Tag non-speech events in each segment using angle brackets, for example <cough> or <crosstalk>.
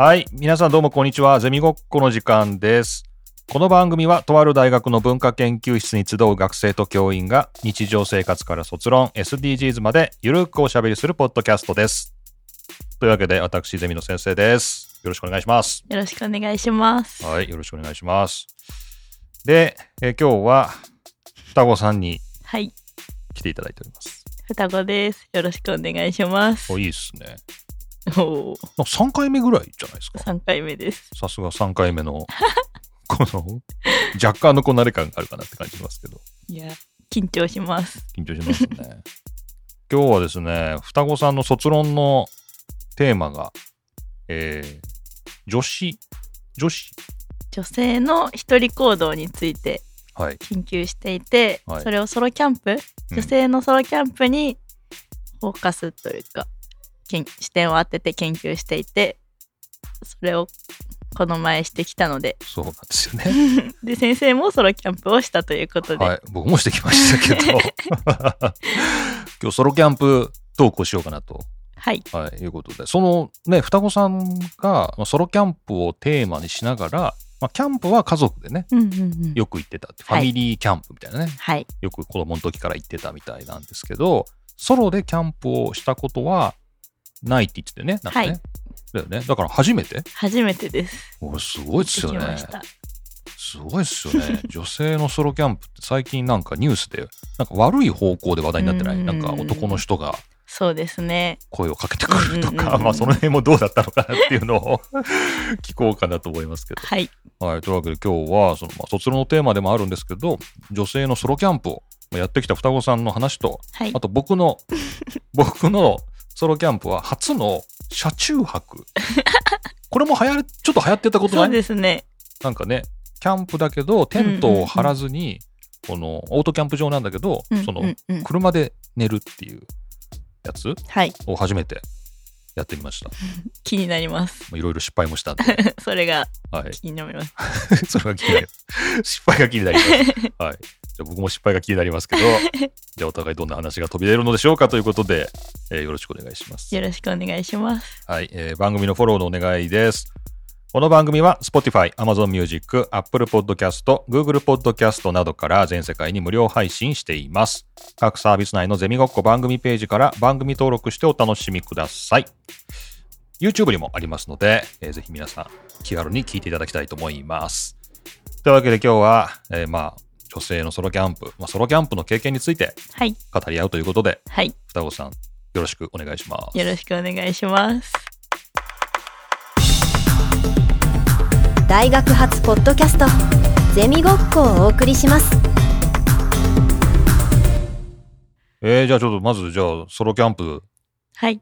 はい。皆さんどうもこんにちは。ゼミごっこの時間です。この番組は、とある大学の文化研究室に集う学生と教員が、日常生活から卒論、SDGs まで、ゆるくおしゃべりするポッドキャストです。というわけで、私、ゼミの先生です。よろしくお願いします。よろしくお願いします。はい。よろしくお願いします。で、えー今日は、双子さんにはい、来ていただいております。双子です。よろしくお願いします。おいいっすね。おお、3回目ぐらいじゃないですか。三回目です。さすが3回目の、<laughs> この、若干のこなれ感があるかなって感じしますけど、いや、緊張します。緊張しますね。<laughs> 今日はですね、双子さんの卒論のテーマが、えー、女子、女子、女性の一人行動についてはい。研究していて、はいそれをソロキャンプ、女性のソロキャンプにフォーカスというか、視点を当てて研究していて、それをこの前してきたので、そうなんですよね。<laughs> で、先生もソロキャンプをしたということで、はい。僕もしてきましたけど、<laughs> 今日ソロキャンプ投稿しようかなと、はい、はい、いうことで、そのね、双子さんがまあソロキャンプをテーマにしながら、まあ、キャンプは家族でね、うんうんうん、よく行ってたって、フはい。ァミリーキャンプみたいなね、はい、よく子供の時から行ってたみたいなんですけど、ソロでキャンプをしたことはないって言っててね、なんかね。はいだよね。だから初めて？初めてです。おすごいですよねできまし。た。すごいですよね。<laughs> 女性のソロキャンプって最近なんかニュースで、なんか悪い方向で話題になってない？うんなんか男の人がそうですね。声をかけてくるとか、うんうんうんうんまあその辺もどうだったのかなっていうのを <laughs> 聞こうかなと思いますけど。はい。はい。というわけで今日は、その、まあ、卒論のテーマでもあるんですけど、女性のソロキャンプをやってきた双子さんの話と、はいあ。と僕の、<laughs> 僕のソロキャンプは初の車中泊。<laughs> これも流行る、ちょっと流行ってたことそうないですね。なんかね、キャンプだけど、テントを張らずに、この、オートキャンプ場なんだけど、うんその、車で寝るっていうやつ？はい。を初めてやってみました。<laughs> 気になります。まあいろいろ失敗もしたんで、<laughs> それがはい。気になります。それが気になります。失敗が気になります。はい。じゃあ僕も失敗が気になりますけど、<laughs> じゃあお互いどんな話が飛び出るのでしょうかということで、えーよろしくお願いします。よろしくお願いします。はい、えー番組のフォローのお願いです。この番組は Spotify、Amazon Music、Apple Podcast、Google Podcast などから全世界に無料配信しています。各サービス内のゼミごっこ番組ページから番組登録してお楽しみください。YouTube にもありますので、えーぜひ皆さん気軽に聞いていただきたいと思います。というわけで今日は、えーまあ、女性のソロキャンプ、まあ、ソロキャンプの経験についてはい。語り合うということで、はい。双子さん、よろしくお願いします。よろしくお願いします。大学発ポッドキャストゼミごっこをお送りしますえー、じゃあちょっとまずじゃあソロキャンプはい。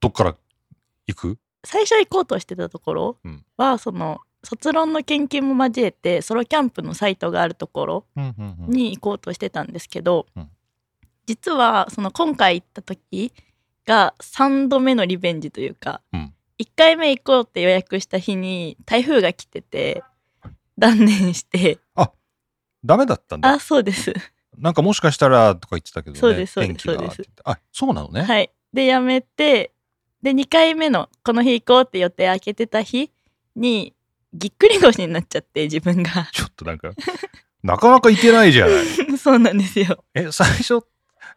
どっから行く？最初行こうとしてたところうんは、その、卒論の研究も交えて、ソロキャンプのサイトがあるところに行こうとしてたんですけど、うん実は、その今回行った時が3度目のリベンジというか、うん1回目行こうって予約した日に台風が来てて、断念して、ダメだったんだあ、。そうです。なんかもしかしたらとか言ってたけどね。そうですそうですそうですあ、そうなのね。はい。で、やめて、で、2回目のこの日行こうって予定開けてた日に、ぎっくり腰になっちゃって、自分が。ちょっとなんか、なかなか行けないじゃない。<laughs> そうなんですよ。え、最初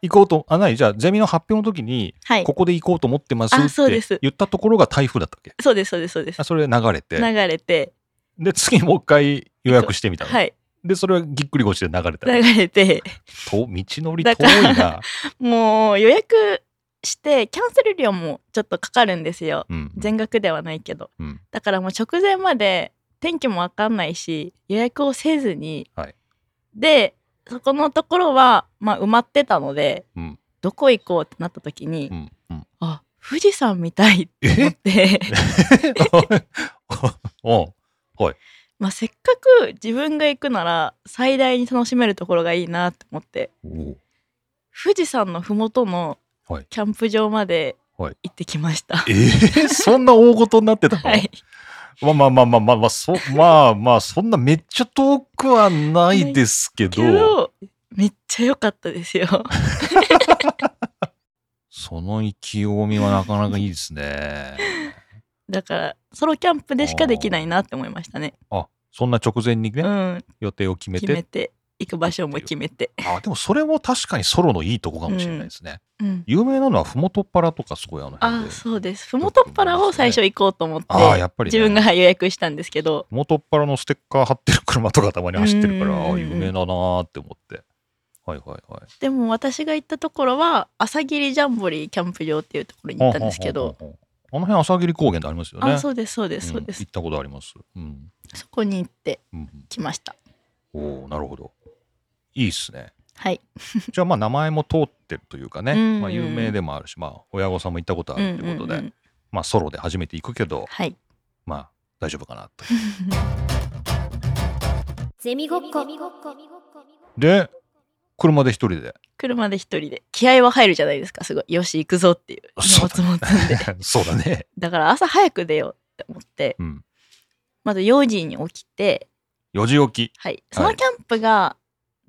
行こうと、あ、ないじゃあゼミの発表の時に、はいこ。こで行こうと思ってますあそうですって言ったところが台風だったっけそうです、そうです、そうですあ。それ流れて流。れて、で、次もう一回予約してみたの。はい。で、それはぎっくり腰で流れた流の。れて、と道のりだ遠いな。もう予約して、キャンセル料もちょっとかかるんですよ。うん。全額ではないけど。うん。だからもう直前まで天気もわかんないし、予約をせずに、はい。で、そこのところは、まあ埋まってたので、うん。どこ行こうってなった時に、うん。うん。あ富士山見たいって思って。<laughs> おまあせっかく自分が行くなら最大に楽しめるところがいいなって思って。お富士山の麓のはい。キャンプ場まではい。行ってきました。えー、そんな大事になってたの、はい、まあまあまあまあまあまあ、そまあまあ、そんなめっちゃ遠くはないですけど、めっちゃ良かったですよ。その意気込みはなかなかいいですね。だからソロキャンプでしかできないなって思いましたね。あそんな直前にね、うん、予定を決めて決めて行く場所も決めて。あでもそれも確かにソロのいいとこかもしれないですね、うん、有名なのはふもとっぱらとかすごいあのあそうです。ふもとっぱらを最初行こうと思って、あーやっぱりね。自分が予約したんですけど、ふもとっぱらのステッカー貼ってる車とかたまに走ってるからうん。うんうんうんあ有名だなーって思って。はいはいはい。でも私が行ったところは朝霧ジャンボリーキャンプ場っていうところに行ったんですけど、あの辺朝霧高原ってありますよね。あそうですそうですそうです、ん行ったことあります。うん、そこに行ってうんきました。うん、おおなるほどいいっすね。はい。<laughs> じゃあまあ名前も通ってるというかね、うんうんまあ、有名でもあるしまあ親御さんも行ったことあるということで、うんうんうん。まあソロで初めて行くけどはい。まあ大丈夫かなと <laughs> ゼミごっこ。で車で一人で？車で一人で。気合は入るじゃないですか。すごい。よし行くぞっていう。荷そう物も積んで。<laughs> そうだね。だから朝早く出ようって思ってうん。まず4時に起きて4時起き、はい。そのキャンプが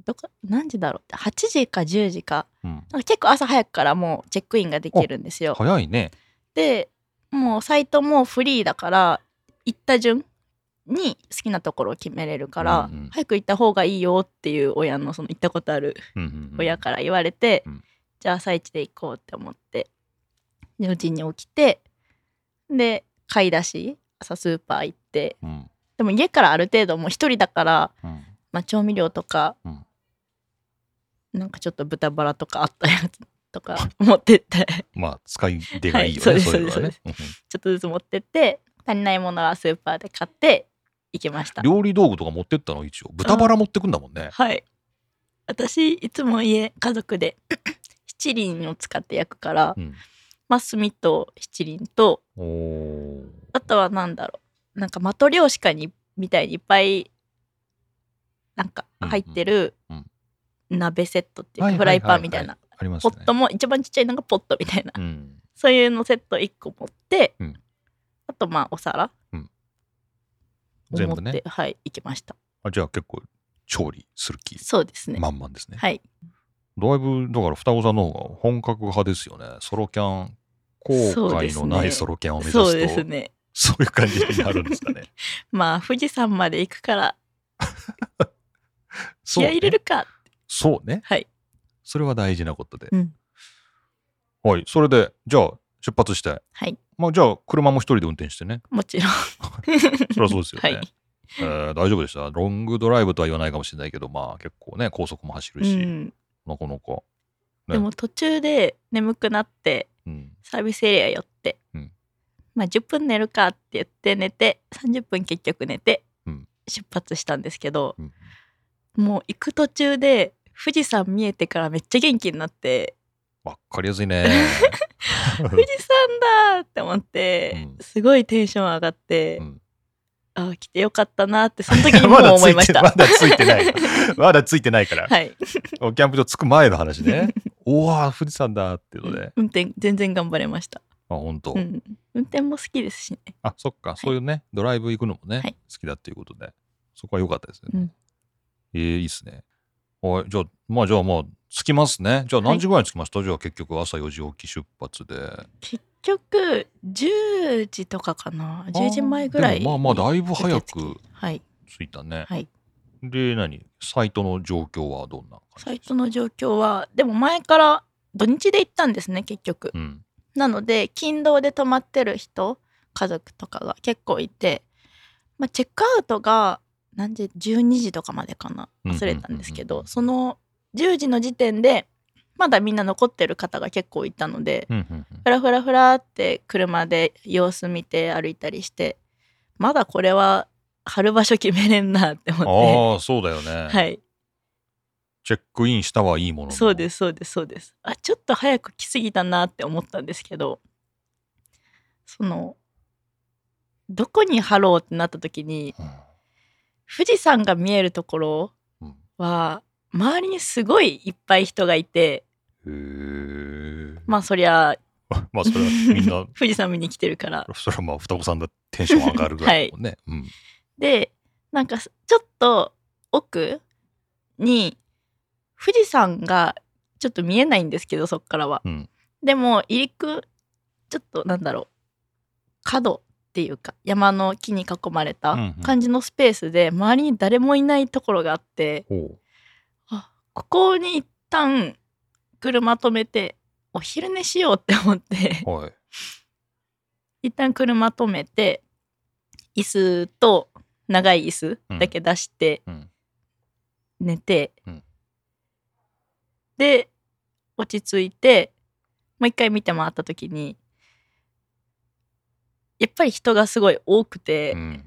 どこ何時だろう8時か10時か。か結構朝早くからもうチェックインができるんですよ。早いね。でもうサイトもフリーだから行った順に好きなところを決めれるから、うんうん。早く行った方がいいよっていう親のその行ったことあるうんうんうん。親から言われて、うん。じゃあ朝一で行こうって思って4時に起きてで買い出し朝スーパー行って。うん。でも家からある程度もう一人だから、うん。まあ、調味料とか、うんなんかちょっと豚バラとかあったやつとか <laughs> 持ってって。まあ使い出がいいよね、はいそうそうですいうのはねちょっとずつ持ってって足りないものはスーパーで買って行きました。うん料理道具とか持ってったの？一応。豚バラ持ってくんだもんね。はい。私いつも家家族で <clears throat> 七輪を使って焼くから、うん。まあ炭と七輪とあとはなんだろう。なんか的漁師かにみたいにいっぱいなんか入ってるうん鍋セットっていうフライパンみたいな。ポットも一番ちっちゃいのがポットみたいな。うん。そういうのセット1個持って、うん。あとまあお皿。を持って、全部ね。はい行きました。あじゃあ結構調理する気。そうですね、満々ですね、はい。だいぶだから双子さんの方が本格派ですよね。ソロキャン。後悔のないソロキャンを目指すとそうですね。そういう感じになるんですかね。<laughs> まあ富士山まで行くから。<laughs> 気合い入れるか、そうね。はい。それは大事なことで、うん。はい。それでじゃあ出発して。はい。まあじゃあ車も一人で運転してね。もちろん。<laughs> そりゃそうですよね、はい。えー大丈夫でした？ロングドライブとは言わないかもしれないけどまあ結構ね高速も走るし、うん、なかなか、ね。でも途中で眠くなってうん、サービスエリア寄って、うん。まあ10分寝るかって言って寝て30分結局寝てうん。出発したんですけど、うん。もう行く途中で富士山見えてからめっちゃ元気になって。わかりやすいね。<laughs> 富士山だって思って、うん。すごいテンション上がって、うん。ああ来てよかったなってその時にもう <laughs> 思いました。てまだついてない <laughs> まだついてないから、はい、キャンプ場着く前の話ね。おわ富士山だっていうので、運転全然頑張れました、あ本当、うん。運転も好きですしね。あそっか。そういうね、ドライブ行くのもね、はい。好きだっていうことで。そこは良かったですね、うん。えーいいっすねはいじゃあまあじゃあまあ着きますね。じゃあ何時ぐらいに着きました、じゃあ結局朝4時起き出発で。結局10時とかかな？10時前ぐらいまあまあだいぶ早くはい。着いたね、はい。で何？サイトの状況はどんなサイトの状況はでも前から土日で行ったんですね結局。うん。なので勤労で泊まってる人家族とかが結構いて、まあ、チェックアウトが何時12時とかまでかな。忘れたんですけどその10時の時点でまだみんな残ってる方が結構いたのでふらふらふらって車で様子見て歩いたりしてまだこれは貼る場所決めれんなって思っああそうだよね、てはい。チェックインしたはいいものの。そうですそうですそうです。あちょっと早く来すぎたなって思ったんですけどそのどこに貼ろうってなった時にうん富士山が見えるところうん。は周りにすごいいっぱい人がいてへえまあそりゃ <laughs> まあそれはみんな <laughs> 富士山見に来てるから。それはまあ双子さんだテンション上がるぐらいだもんね、うん。でなんかちょっと奥に富士山がちょっと見えないんですけどそっからは。うん。でも入り組ちょっとなんだろう。角ってていうか山の木に囲まれたうんうん感じのスペースで周りに誰もいないところがあってほあここに一旦車止めてお昼寝しようって思ってう。はい。一旦車止めて椅子と長い椅子だけ出してうん。寝て、うんで落ち着いてもう一回見て回った時にやっぱり人がすごい多くて、うん。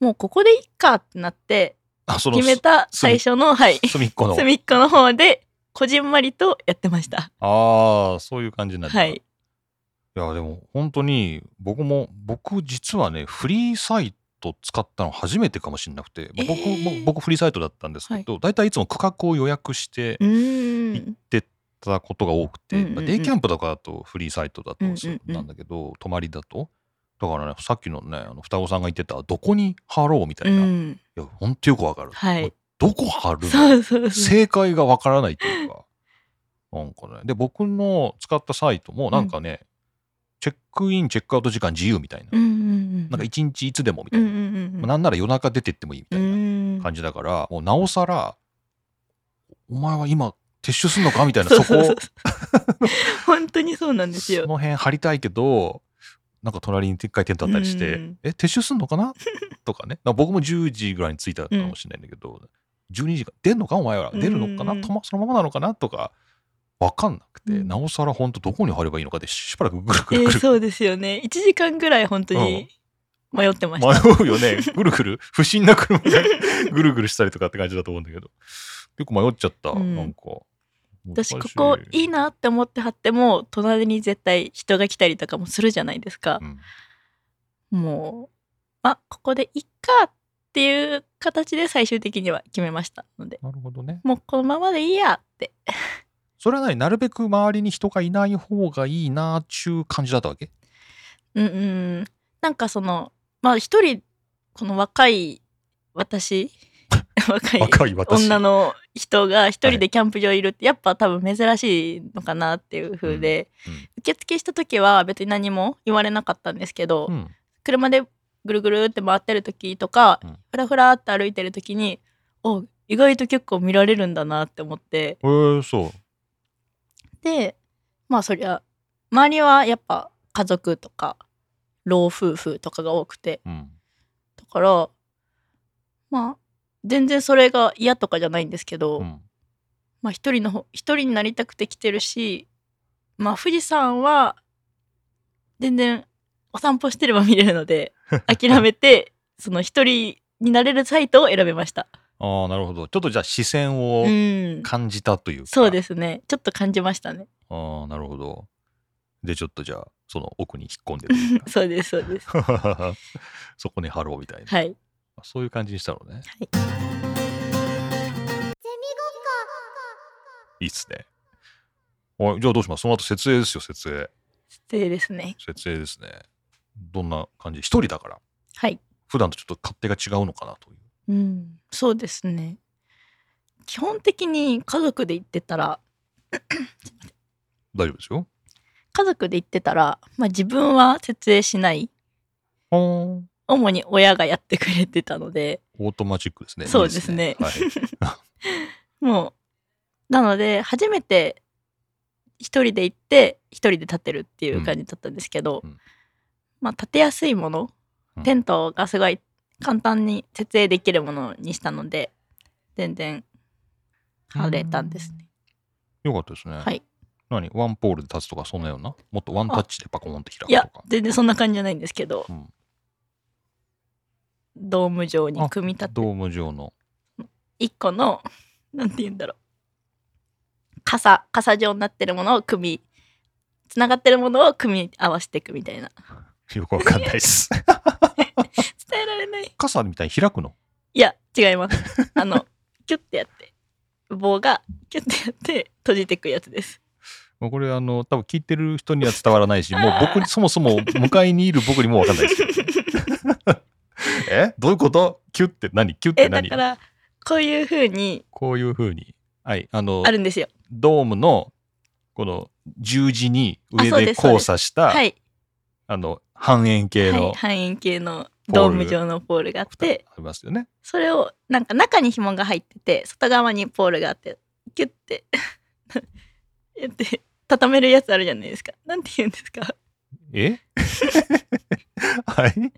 もうここでいいかってなって決めた最初のはいす隅っこの。隅っこの方でこじんまりとやってました。ああ、そういう感じにな。はい。いや、でも本当に僕も、僕実はね、フリーサイト使ったの初めてかもしれなくて、えーも僕フリーサイトだったんですけど、大体いつも区画を予約してうーん。たことが多くて、うんうんうんまあデイキャンプとかだとフリーサイトだとうんうんうんそうなんだけど、泊まりだと。だからね、さっきのね、あの双子さんが言ってた、どこに貼ろうみたいな。いうん。や、ほんとよくわかる。はい。どこ貼るの？正解がわからないというか、なんかね。で、僕の使ったサイトも、なんかね、チェックイン、チェックアウト時間自由みたいな。うんうんうん。なんか一日いつでもみたいな。うんうんうんうん。なんなら夜中出てってもいいみたういなん感じだから、もうなおさら、お前は今、撤収すんのか？みたいな、そこ、ううう本当にそうなんですよ。その辺張りたいけど、なんか隣にでっかいテントあったりして、うんえ、撤収すんのかな？<laughs> とかね。僕も10時ぐらいに着いたかもしれないんだけど、12時間、出んのか？お前は。出るのかな、うんそのままなのかな？とか、わかんなくて、うんなおさら本当どこに貼ればいいのかでしばらくぐるぐえるぐるーそうですよね。1時間ぐらい本当に迷ってました。迷うよね。ぐるぐる、不審な車で <laughs> ぐるぐるしたりとかって感じだと思うんだけど。結構迷っちゃった。うんなんか。私ここいいなって思って貼っても隣に絶対人が来たりとかもするじゃないですか。う。ん。もうあここでいっかっていう形で最終的には決めましたので。なるほどね。もうこのままでいいやって。それは何なるべく周りに人がいない方がいいなっちゅう感じだったわけ？うんうん。なんかそのまあ一人この若い私 <laughs> 若い若い私。女の人が一人でキャンプ場いるってやっぱ多分珍しいのかなっていう風で、うんうん受付した時は別に何も言われなかったんですけど、うん。車でぐるぐるって回ってる時とか、うんふらふらって歩いてる時にお意外と結構見られるんだなって思ってえー、そう。でまあそりゃ周りはやっぱ家族とか老夫婦とかが多くてうん。だからまあ全然それが嫌とかじゃないんですけど、うん。まあ一人の方一人になりたくて来てるしまあ富士山は全然お散歩してれば見れるので <laughs> 諦めてその一人になれるサイトを選びました。ああ、なるほど。ちょっとじゃあ視線をうん、感じたというか。そうですねちょっと感じましたね。ああ、なるほど。で、ちょっとじゃあ、その奥に引っ込んでというかそうですそうです。<laughs> そこに貼ろうみたいな。はい。そういう感じにしたのね。いいっすね。はい、じゃあどうします？その後設営ですよ、設営。でですね。設営ですね。どんな感じ？一人だから。はい。普段とちょっと勝手が違うのかなという。うん、そうですね。基本的に家族で行ってたら <coughs> 大丈夫ですよ。家族で行ってたら、まあ、自分は設営しない。主に親がやってくれてたので。オートマチックですね。そうですね。いいですね。<laughs> もうなので初めて一人で行って一人で立てるっていう感じだったんですけど、うん。うん。まあ立てやすいものうん。テントがすごい簡単に設営できるものにしたので全然晴れたんですね。よかったですね。はい。何？ワンポールで立つとかそんなような？もっとワンタッチでパコーンって開くいやとか。全然そんな感じじゃないんですけど、うんドーム状に組み立て。ドーム状の。一個のなんて言うんだろう。傘傘状になってるものを組みつながってるものを組み合わせていくみたいな。よくわかんないです。<laughs> 伝えられない。傘みたいに開くの？いや違います。あの <laughs> キュッてやって棒がキュッてやって閉じていくやつです。もうこれあの多分聞いてる人には伝わらないし、もう僕にそもそも向かいにいる僕にもわかんないですよ。<laughs> <laughs> え？どういうこと？キュって何？キュってえだ何からこういう風にこういう風に。はい。あのあ、るんですよ。ドームのこの十字に上で交差した、はい。あの、半円形のはい、半円形のドーム状のポールがあってありますよね。それをなんか中に紐が入ってて外側にポールがあってキュッて <laughs> やって畳めるやつあるじゃないですか。なんて言うんですか？え？<laughs> はい。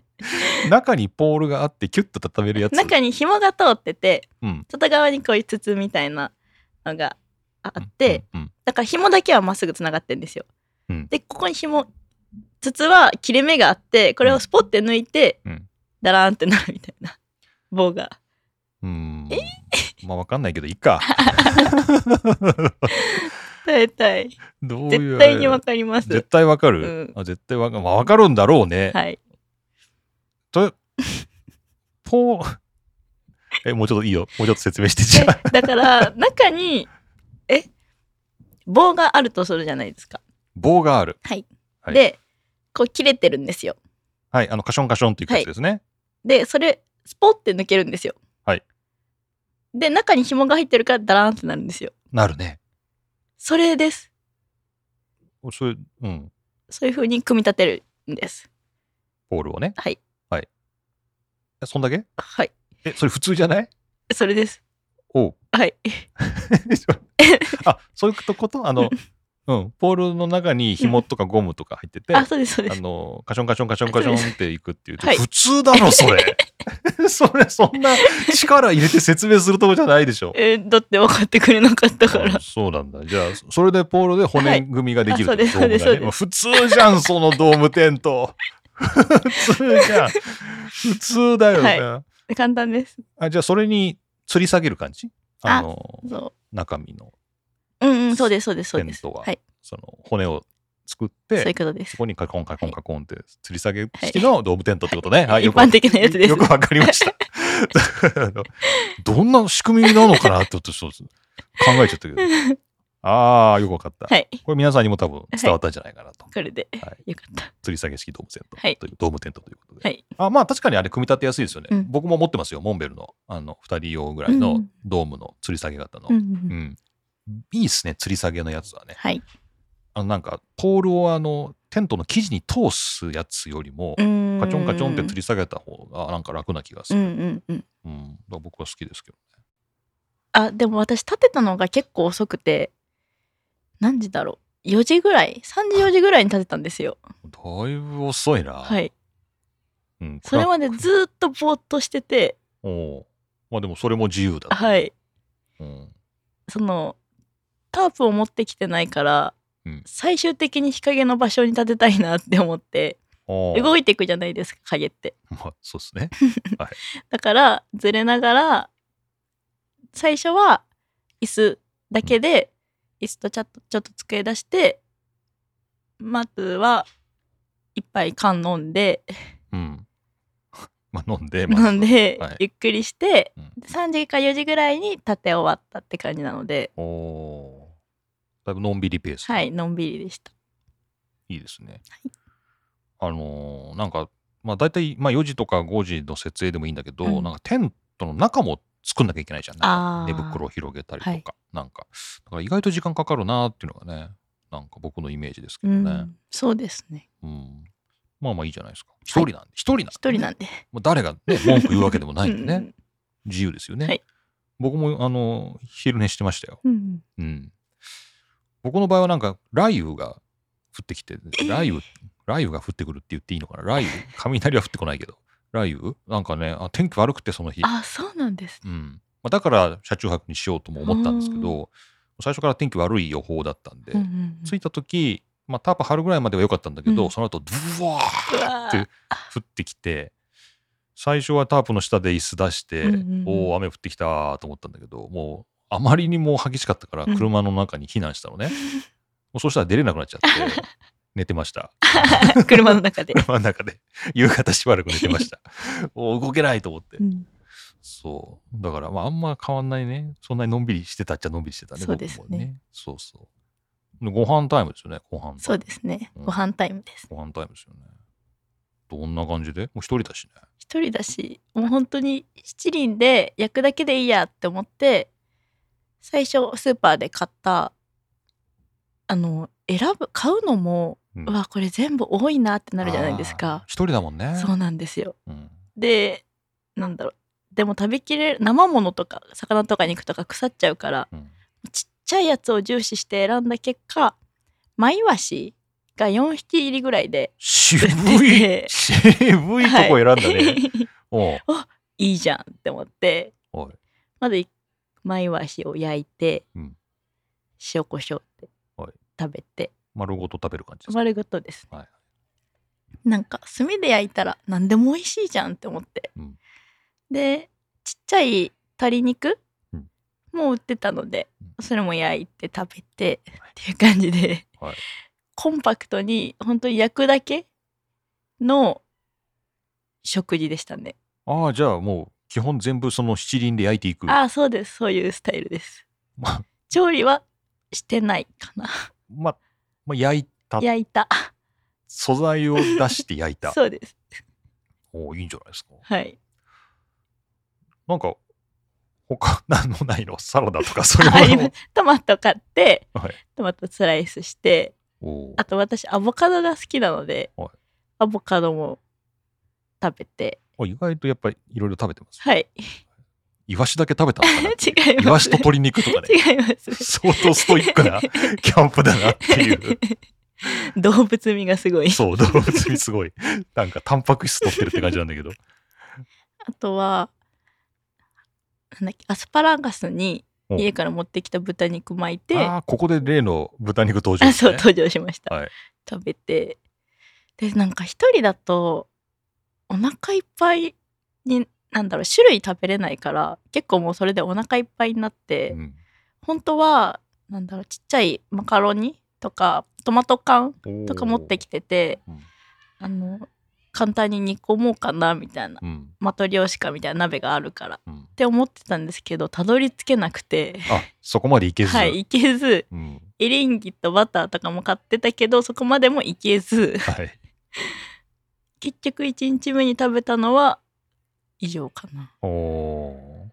中にポールがあってキュッと畳めるやつ。中に紐が通っててうん。外側にこういう筒みたいなのがあって、うん、うんだから紐だけはまっすぐつながってるんですよ。うんでここに紐筒は切れ目があってこれをスポッて抜いて、うんダラーンってなるみたいな棒が。うん。まあわかんないけどいいか。<laughs> 大体どういう？絶対にわかります。絶対わかる、うんあ絶対わかる。まあわかるんだろうね。はい。とポーえ、もうちょっといいよ。もうちょっと説明してじゃだから中にえ棒があるとするじゃないですか。棒がある。はい。はいでこう切れてるんですよ。はい。あの、カションカションっていうやつですね。でそれスポッて抜けるんですよ。はい。で中に紐が入ってるからダラーンってなるんですよ。なるね。それです。それ、うん。そういう風に組み立てるんです。ポールをね。はい。はい。えそんだけ？はい。え、それ普通じゃない？それです。おう。はい。<laughs> あ、そういうこと？あの、うん。ポールの中に紐とかゴムとか入ってて、あ、そうです、そうです。あの、カションカションカションカションっていくっていう。はい普通だろ、それ。<laughs> それ、そんな力入れて説明するとこじゃないでしょ。<laughs> えーだって分かってくれなかったからあ。そうなんだ。じゃあ、それでポールで骨組みができるはいあそうですそうです普通じゃん、そのドームテント。<laughs> 普通じゃん。普通だよね。は簡単です。あじゃあ、それに吊り下げる感じ？あの、そ中身のう。うんうん、そうです、そうです、そうです。テントははい。その骨を作っそういうて、ことですそ。こにカコンカコンカコンって吊り下げ式のドームテントってことね。はい、一よくわ般的なやつですよくわかりました。<laughs> どんな仕組みなのかなってちょっと考えちゃったけど。ああ、よくわかった。はい。これ皆さんにも多分伝わったんじゃないかなと。これで、はいよかった。吊り下げ式ドームテントはいという、ドームテントということで。はい。あまあ確かにあれ組み立てやすいですよね。うん僕も持ってますよ。モンベルのあの2人用ぐらいのうんドームの吊り下げ型の。うんううんん。いいっすね、吊り下げのやつはね。はい。あのなんか、ポールをあの、テントの生地に通すやつよりも、カカチョンカチョンって吊り下げた方がなんか楽な気がする。うんうんうん。うん。僕は好きですけどね。あ、でも私立てたのが結構遅くて、何時だろう。4時ぐらい ?3 時4時ぐらいに立てたんですよ。だいぶ遅いな。はい。うん、それまでずーっとぼーっとしてて、おうまあでもそれも自由だ。はい。うん。その、タープを持ってきてないから、うん最終的に日陰の場所に立てたいなって思って、動動いていくじゃないですか、影って。まあそうですね。<laughs> だからずれながら最初は椅子だけで椅子とちょっとちょっと机出してまずは一杯缶飲んでうん。<laughs> まあ飲んで、まず飲んで、はい。ゆっくりしてうん。3時か4時ぐらいに立て終わったって感じなので。おおーだいぶのんびりペース。はいのんびりでしたいいですね。あのーなんか、まあ大体、まあ4時とか5時の設営でもいいんだけど、うんなんかテントの中も作んなきゃいけないじゃん。なんあーか寝袋を広げたりとか、はいなんか。だから意外と時間かかるなっていうのがね、なんか僕のイメージですけうどね。んそうですねうん。まあまあいいじゃないですか。一人なんで、一人なんで、一人なんでもう誰がね、文句言うわけでもないんでね。<laughs> うん自由ですよね。はい僕も、あの、昼寝してましたよ。うんうん。僕の場合はなんか、雷雨が降ってきて、雷雨、雷雨が降ってくるって言っていいのかな？雷雨？<laughs> 雷は降ってこないけど。雷雨？なんかねあ、天気悪くてその日。あそうなんです。ねうん。まあ、だから車中泊にしようとも思ったんですけど、最初から天気悪い予報だったんで、うんうんうん。着いた時、まあ、タープ張るぐらいまでは良かったんだけど、うん。その後、ブワーって降ってきて、最初はタープの下で椅子出して、うんうんうん。おお、雨降ってきたと思ったんだけど、もう、あまりにも激しかったから、うん車の中に避難したのね。<laughs> もうそしたら出れなくなっちゃって、寝てました。<laughs> 車の中で、車の中で。夕方しばらく寝てました。<laughs> おー動けないと思って。うんそう。だから、まあ、あんま変わんないね。そんなにのんびりしてたっちゃのんびりしてたね。そうですねね。そうそう。でご飯タイムですよね、ご飯。そうですねうんご飯タイムですご飯タイムですよね。どんな感じで？もう一人だしね。一人だしもう本当に七輪で焼くだけでいいやって思って最初スーパーで買ったあの選ぶ買うのもうん。うわこれ全部多いなってなるじゃないですか。一人だもんね。そうなんですよ。うん。でなんだろう。でも食べきれる生ものとか魚とか肉とか腐っちゃうからうん。ちっちゃいやつを重視して選んだ結果マイワシが4匹入りぐらいで渋出いて。渋いとこ選んだね。はい。おう。<laughs> いいじゃんって思って。まずマイワシを焼いて、うん。塩コショウではい。食べて。丸ごと食べる感じですか？丸ごとです、はいなんか炭で焼いたら何でも美味しいじゃんって思って、うん。でちっちゃい鶏肉うん。も売ってたので、うそれも焼いて食べてっていう感じで、はい。コンパクトに本当に焼くだけの食事でしたね、ああ、じゃあもう基本全部その七輪で焼いていく。ああそうです。そういうスタイルです。ま調理はしてないかな。ま、ま焼いた。焼いた。素材を出して焼いた。<laughs> そうです。おおいいんじゃないですか。はい。なんか、他何もないの？サラダとか？<laughs> そういうの？トマト買ってはい。トマトスライスしてあと私アボカドが好きなので、はい。アボカドも食べてあ意外とやっぱりいろいろ食べてます。はいイワシだけ食べたのかな <laughs> 違いますイワシと鶏肉とかね。<laughs> 違います相当ストイックな <laughs> キャンプだなっていう。動物味がすごいそう、動物にすごい。なんか、タンパク質取ってるって感じなんだけど。あとはなんだっけアスパラガスにお家から持ってきた豚肉巻いてああ、ここで例の豚肉登場ね。そう登場しました、はい食べてでなんか一人だとお腹いっぱいになんだろう種類食べれないから結構もうそれでお腹いっぱいになって、うん。本当はなんだろうちっちゃいマカロニとかトマト缶とか持ってきててうん。あの簡単に煮込もうかなみたいなうん。マトリョーシカみたいな鍋があるからっうん。て思ってたんですけどたどり着けなくてあそこまでいけず？はいいけず。うん。エリンギとバターとかも買ってたけどそこまでもいけず。はい。結局1日目に食べたのは以上かな。おー。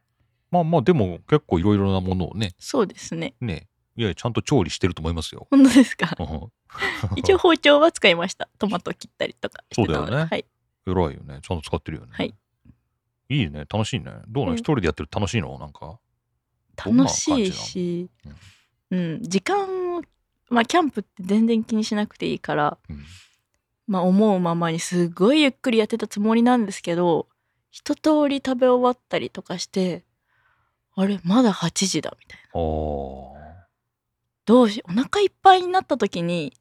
まあまあ、でも結構いろいろなものをね、そうですね。ね、いや、ちゃんと調理してると思いますよ。本当ですか？うん。<laughs> 一応包丁は使いました。<laughs> トマト切ったりとかそうだよね。はい、偉いよね。ちゃんと使ってるよね。はい。いいね。楽しいね。どうなん。一人でやってる楽しいの？なんか。楽しい感じなの？し、うん、時間をまあキャンプって全然気にしなくていいからうんまあ思うままにすごいゆっくりやってたつもりなんですけど一通り食べ終わったりとかしてあれまだ8時だみたいな。どうしお腹いっぱいになった時に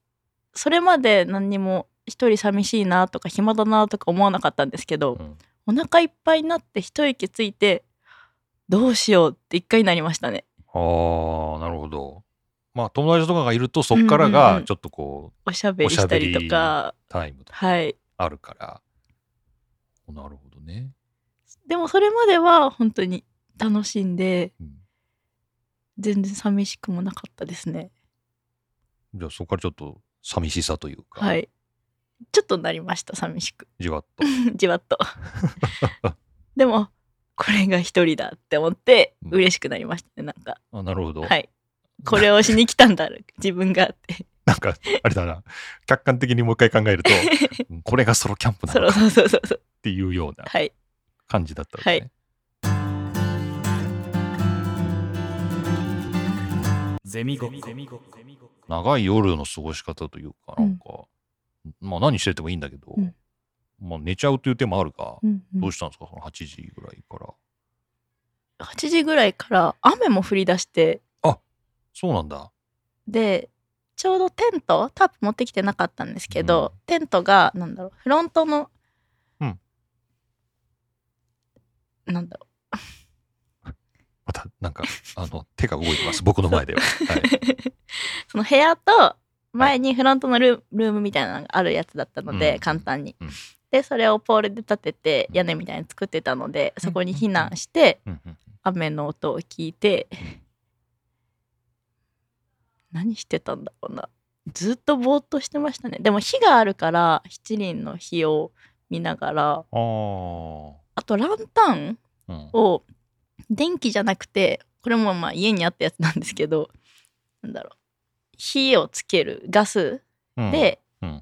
それまで何にも一人寂しいなとか暇だなとか思わなかったんですけど、うん。お腹いっぱいになって一息ついてどうしようって一回なりましたね。あー、なるほど。まあ、友達とかがいると、そっからうん。うんうんがちょっとこう、おしゃべりしたりとか。タイムとかはい。あるから。なるほどね。でもそれまでは本当に楽しんでうん。全然寂しくもなかったですね。じゃあ、そこからちょっと寂しさというか、はい。ちょっとなりました寂しく。じわっと。<laughs> じわっと。でもこれが一人だって思ってうん。嬉しくなりましたねなんか。あなるほど。はいこれをしに来たんだ <laughs> 自分がって。なんか、あれだな。客観的にもう一回考えると、<laughs> うんこれがソロキャンプなのかっていうようなはい感じだったんですね。ゼミごっこ。長い夜の過ごし方というか、なんか、まあ何しててもいいんだけど、うん。まあ寝ちゃうという手もあるが、うんうん。どうしたんですか？その8時ぐらいから。8時ぐらいから雨も降り出してそうなんだ。でちょうどテントタープ持ってきてなかったんですけど、テントがなんだろうフロントの、うん。なんだろ <laughs> また、なんか、あの、手が動いてます。僕の前では。はい。う <laughs> その部屋と前にフロントのルールームみたいなのがあるやつだったので、うん。簡単に、うん。でそれをポールで立ててうん。屋根みたいに作ってたのでそこに避難してうん。うん。雨の音を聞いて何してたんだろうな。ずっとぼーっとしてましたね。でも火があるから七輪の火を見ながらあとランタンうん。を電気じゃなくてこれもまあ家にあったやつなんですけどなんだろう。火をつけるガスうん、でうん。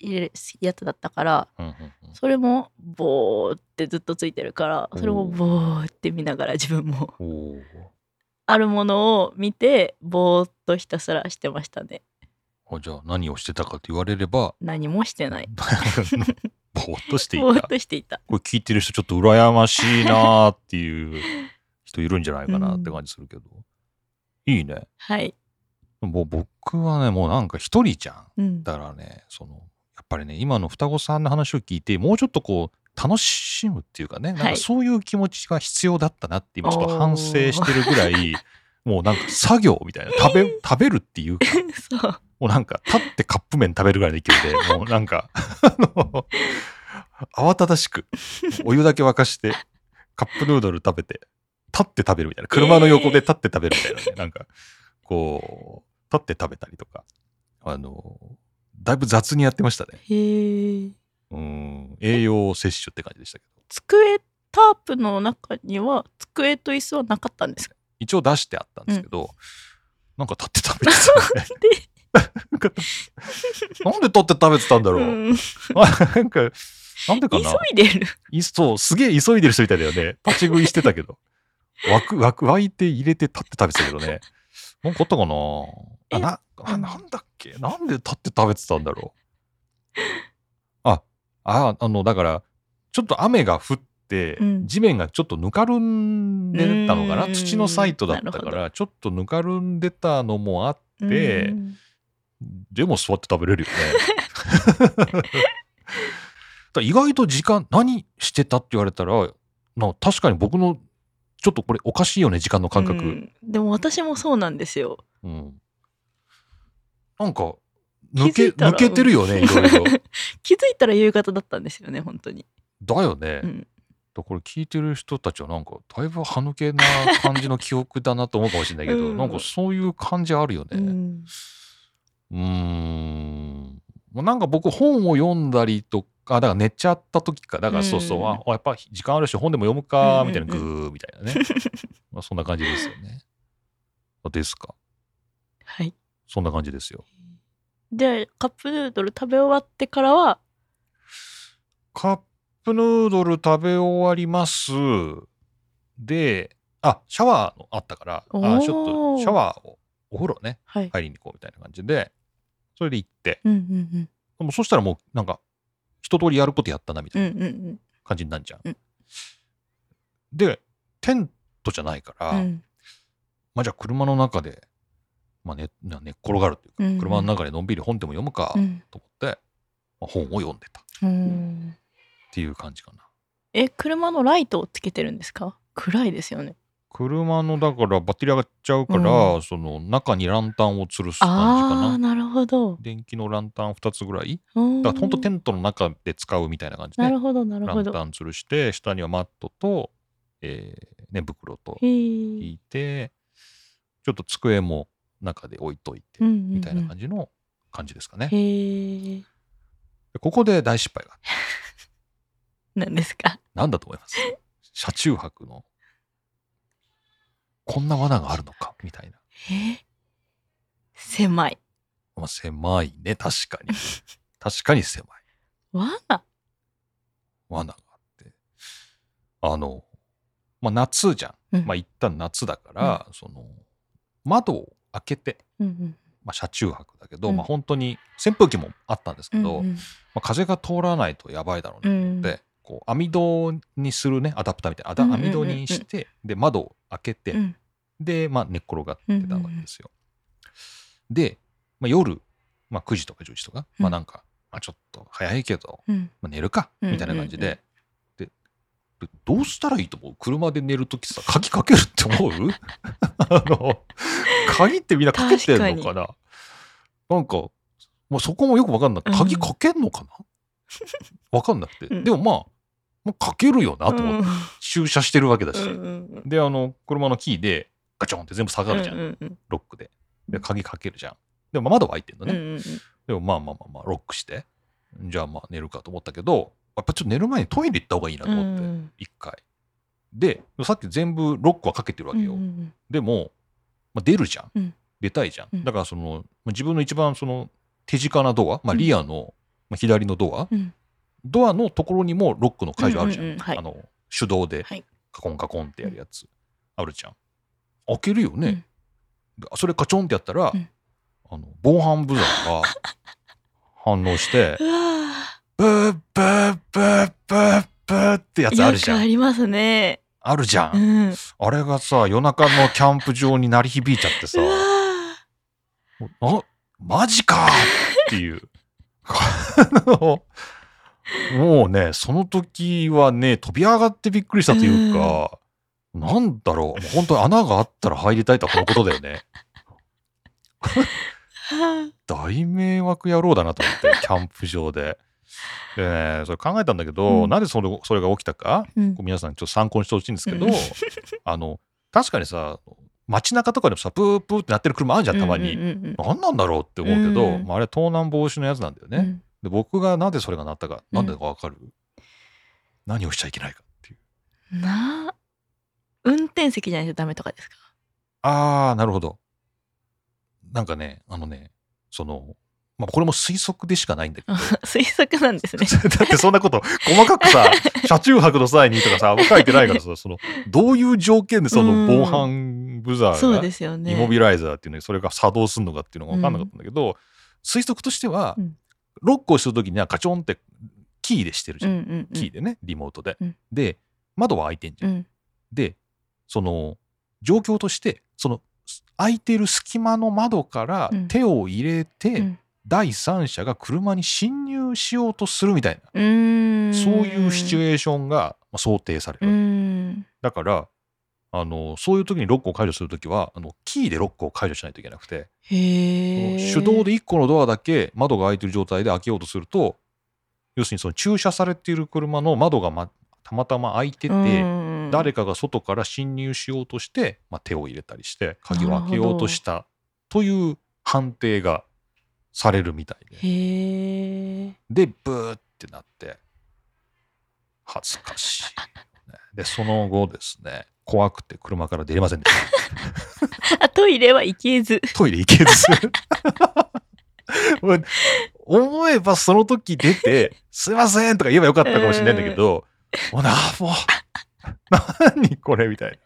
入れるやつだったからうんうんそれもボーってずっとついてるからそれもボー。って見ながら自分もあるものを見てぼーっとひたすらしてましたね。あじゃあ何をしてたかと言われれば何もしてない。<laughs> ぼーっとしていぼーったことしていた。れ聞いてる人ちょっと羨ましいなーっていう人いるんじゃないかなって感じするけど、いいね。はい、もう僕はねもうなんか一人じゃん。うん、だからねそのやっぱりね今の双子さんの話を聞いてもうちょっとこう楽しむっていうかね、なんはい。かそういう気持ちが必要だったなって今ちょっと反省してるぐらい <laughs> もうなんか作業みたいな食べ <laughs> 食べるっていうかもうなんか立ってカップ麺食べるぐらいの勢いでもうなんか <laughs> あの慌ただしくお湯だけ沸かしてカップヌードル食べて立って食べるみたいな車の横で立って食べるみたいなね、なんかこう立って食べたりとかあのだいぶ雑にやってましたね。へえうん。栄養摂取って感じでしたけど。机タープの中には机と椅子はなかったんですか？一応出してあったんですけど、なんか立って食べてたね。なんか <laughs> なんで立って食べてたんだろう、うん。あなんかなんでか急ないでる。いそう、すげえ急いでる人みたいだよね。立ち食いしてたけど。湧く、湧く、湧いて入れて立って食べてたけどね。なんかあったかな？あ、えな、なんだっけ？なんで立って食べてたんだろうあ、あ、あの、だから、ちょっと雨が降って、うん。地面がちょっとぬかるんでたのかな？うん。土のサイトだったから、ちょっとぬかるんでたのもあって、うん。でも座って食べれるよね。<laughs> 意外と時間何してたって言われたらな確かに僕のちょっとこれおかしいよね時間の感覚、うん。でも私もそうなんですよ。うん。なんか抜け抜けてるよねいろいろ。<laughs> 気づいたら夕方だったんですよね本当に、だよね、うん、だからこれ聞いてる人たちはなんかだいぶ歯抜けな感じの記憶だなと思うかもしれないけど、うん。なんかそういう感じあるよね、うん。うーん。なんか僕本を読んだりとか、だから寝ちゃった時か、だからそうそう、うん。あやっぱ時間あるし本でも読むか、みたいな、うんうんグーみたいなね。まあそんな感じですよね。<laughs> あですか。はい。そんな感じですよ。でカップヌードル食べ終わってからはカップヌードル食べ終わります。で、あ、シャワーのあったから、あちょっとシャワーを、お風呂ね、はい、入りに行こうみたいな感じで、それで行って、うんうんでもそしたらもうなんか、一通りやることやったなみたいな。うんうんうん感じになるじゃん。うんでテントじゃないから、うんまあじゃあ車の中で、まあ寝な寝っ転がるというか、うん。うん車の中でのんびり本でも読むかうん。と思って、まあ、本を読んでた。っうん。ていう感じかな。え車のライトをつけてるんですか？暗いですよね。車のだからバッテリー上がっちゃうから、うその中にランタンを吊るす感じかな。ああなるほど。電気のランタン2つぐらい。だだからほんとテントの中で使うみたいな感じで、なるほどなるほど。ランタン吊るして下にはマットと、えー寝袋とへ引えいてちょっと机も中で置いといてうんうんうん。みたいな感じの感じですかね。へえでここで大失敗が <laughs> 何ですか？何だと思います？車中泊のこんな罠があるのか？みたいな。え？狭い。まあ、狭いね。確かに。<laughs> 確かに狭い。罠？罠があって。あの、まあ、夏じゃん、うん。まあ一旦夏だから、その窓を開けて、うんうん。まあ、車中泊だけど、うん。まあ本当に扇風機もあったんですけど、うんうん。まあ、風が通らないとやばいだろうねうんでこう網戸にするねアダプターみたいな網戸にして、で窓を開けて、うん。で、まあ、寝っ転がってたわけですよ。で、まあ、夜、まあ、9時とか10時とか、うん。まあなんか、まあ、ちょっと早いけど、うん。まあ、寝るかうん。みたいな感じでどうしたらいいと思う？車で寝るときさ鍵かけるって思う？<laughs> あの鍵ってみんなかけてんのかな？なんかもうそこもよく分かんなくて鍵かけんのかな、<laughs> 分かんなくて、うん。でもまあ、まあ、かけるよなと思って、駐車してるわけだし、うんうんであの車のキーでガチョンって全部下がるじゃん、うんうんうん。ロックで。で鍵かけるじゃん。でもまあ窓は開いてんのね、うんうんうん。でもまあまあまあまあロックして。じゃあまあ寝るかと思ったけどやっぱちょっと寝る前にトイレ行った方がいいなと思って、うん一回。でさっき全部ロックはかけてるわけよ、うんうんでも、まあ、出るじゃん、うん。出たいじゃん、うん。だからそのまあ自分の一番その手近なドア、まあ、うん。リアの、まあ、左のドア、うん。ドアのところにもロックの解除あるじゃん,、うんうんうんはい。あの手動ではい。カコンカコンってやるやつ、あるじゃん。開けるよね、でそれカチョンってやったら、うん。あの防犯ブザーが反応してブーブーブーブーブーってやつあるじゃんありますね。あるじゃん、うん。うあれがさ夜中のキャンプ場に鳴り響いちゃってさわあマジかっていう。<laughs> もうね、その時はね、飛び上がってびっくりしたというか、なんだろう、本当に穴があったら入りたいとはこのことだよね。ー <laughs> 大迷惑野郎だなと思って、キャンプ場で。でね、それ考えたんだけど、うん。なんでそれそれが起きたか、うん。こう皆さんちょっと参考にしてほしいんですけど、うん。あの、確かにさ、街中とかでもさ、プープーってなってる車あるじゃん、たまに。うんうんうん何なんだろうって思うけど、うんまあ、あれ盗難防止のやつなんだよね。うん。で僕がなんでそれがなったか、うん。なんでかわかる、何をしちゃいけないかっていう。なあ運転席じゃないとダメとかですか？あー、なるほど。なんかね、あのね、その、まあ、これも推測でしかないんだけど、<laughs> 推測なんですね。<laughs> だってそんなこと細かくさ、<laughs> 車中泊の際にとかさ、書いてないからさ、その、どういう条件でその防犯ブザそうーが、ですよね。イモビライザーっていうのにそれが作動するのかっていうのが分かんなかったんだけど、推測としては、うんロックをするときにはカチョンってキーでしてるじゃん。うんうんうん。キーでね、リモートで。うんで、窓は開いてんじゃん。うんで、その、状況として、その、開いてる隙間の窓からうん手を入れて、うん第三者が車に侵入しようとするみたいな。そういうシチュエーションがまあ想定されうる。ん。だから、あの、そういう時にロックを解除するときは、あの、キーでロックを解除しないといけなくて。手動で1個のドアだけ窓が開いてる状態で開けようとすると、要するにその駐車されている車の窓が、ま、たまたま開いてて、うん誰かが外から侵入しようとして、まあ、手を入れたりして鍵を開けようとしたという判定がされるみたいで。でブーってなって。恥ずかしい、ね、<laughs> でその後ですね怖くて車から出れませんでした。<laughs> あ、トイレは行けず。トイレ行けず。<laughs> 思えばその時出て「すいません」とか言えばよかったかもしれないんだけどもうなもう。何これみたいな。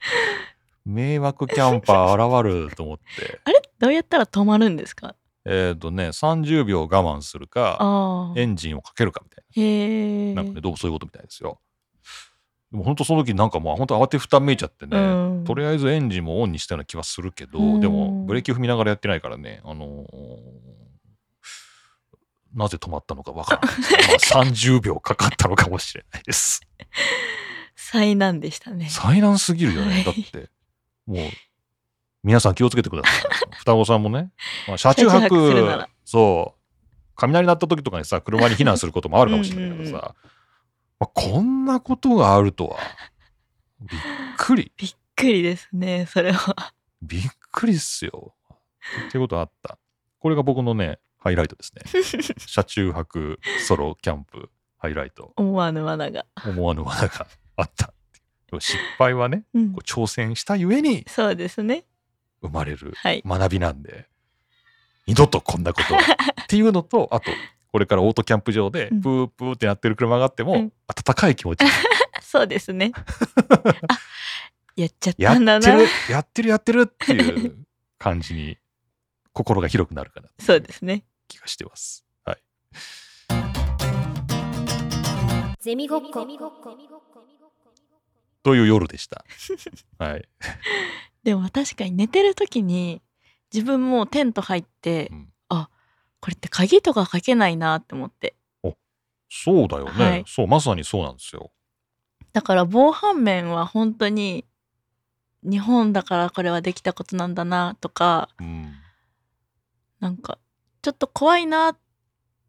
迷惑キャンパー現ると思って。あれ？どうやったら止まるんですか？えっ、とね30秒我慢するか。エンジンをかけるかみたい。ななんかねどうそういうことみたいですよでも本当その時なんかもう本当慌てふためいちゃってね、うんとりあえずエンジンもオンにしたような気はするけど、うんでもブレーキ踏みながらやってないからね、あのーなぜ止まったのかわからないです。<laughs> まあ30秒かかったのかもしれないです。<laughs> 災難でしたね。災難すぎるよね。はいだって、もう、皆さん気をつけてください。双子さんもね、<laughs> まあ、車中泊そう、雷鳴った時とかにさ、車に避難することもあるかもしれないけどさ、うんうんうんまあ、こんなことがあるとは、びっくり。びっくりですね、それは。びっくりっすよ。ってことあった。これが僕のね、ハイライトですね。<laughs> 車中泊ソロキャンプハイライト。思わぬ罠が。思わぬ罠があった失敗はね、うん挑戦したゆえにそうですね。生まれるはい。学びなんで、二度とこんなことは <laughs> っていうのと、あと、これからオートキャンプ場でうんプープーってなってる車があっても、うん温かい気持ちで <laughs> そうですね。<laughs> あ、やっちゃっやたんだなってる。、やってる、やってるっていう感じに心が広くなるかなそうですね。気がしてます。はい。ゼミごっこ。という夜でした。<laughs> はい。でも確かに寝てる時に自分もテント入って、うんあこれって鍵とかかけないなって思ってそうだよね、はいそう、まさにそうなんですよ。だから防犯面は本当に日本だからこれはできたことなんだなとかうん。なんかちょっと怖いなっ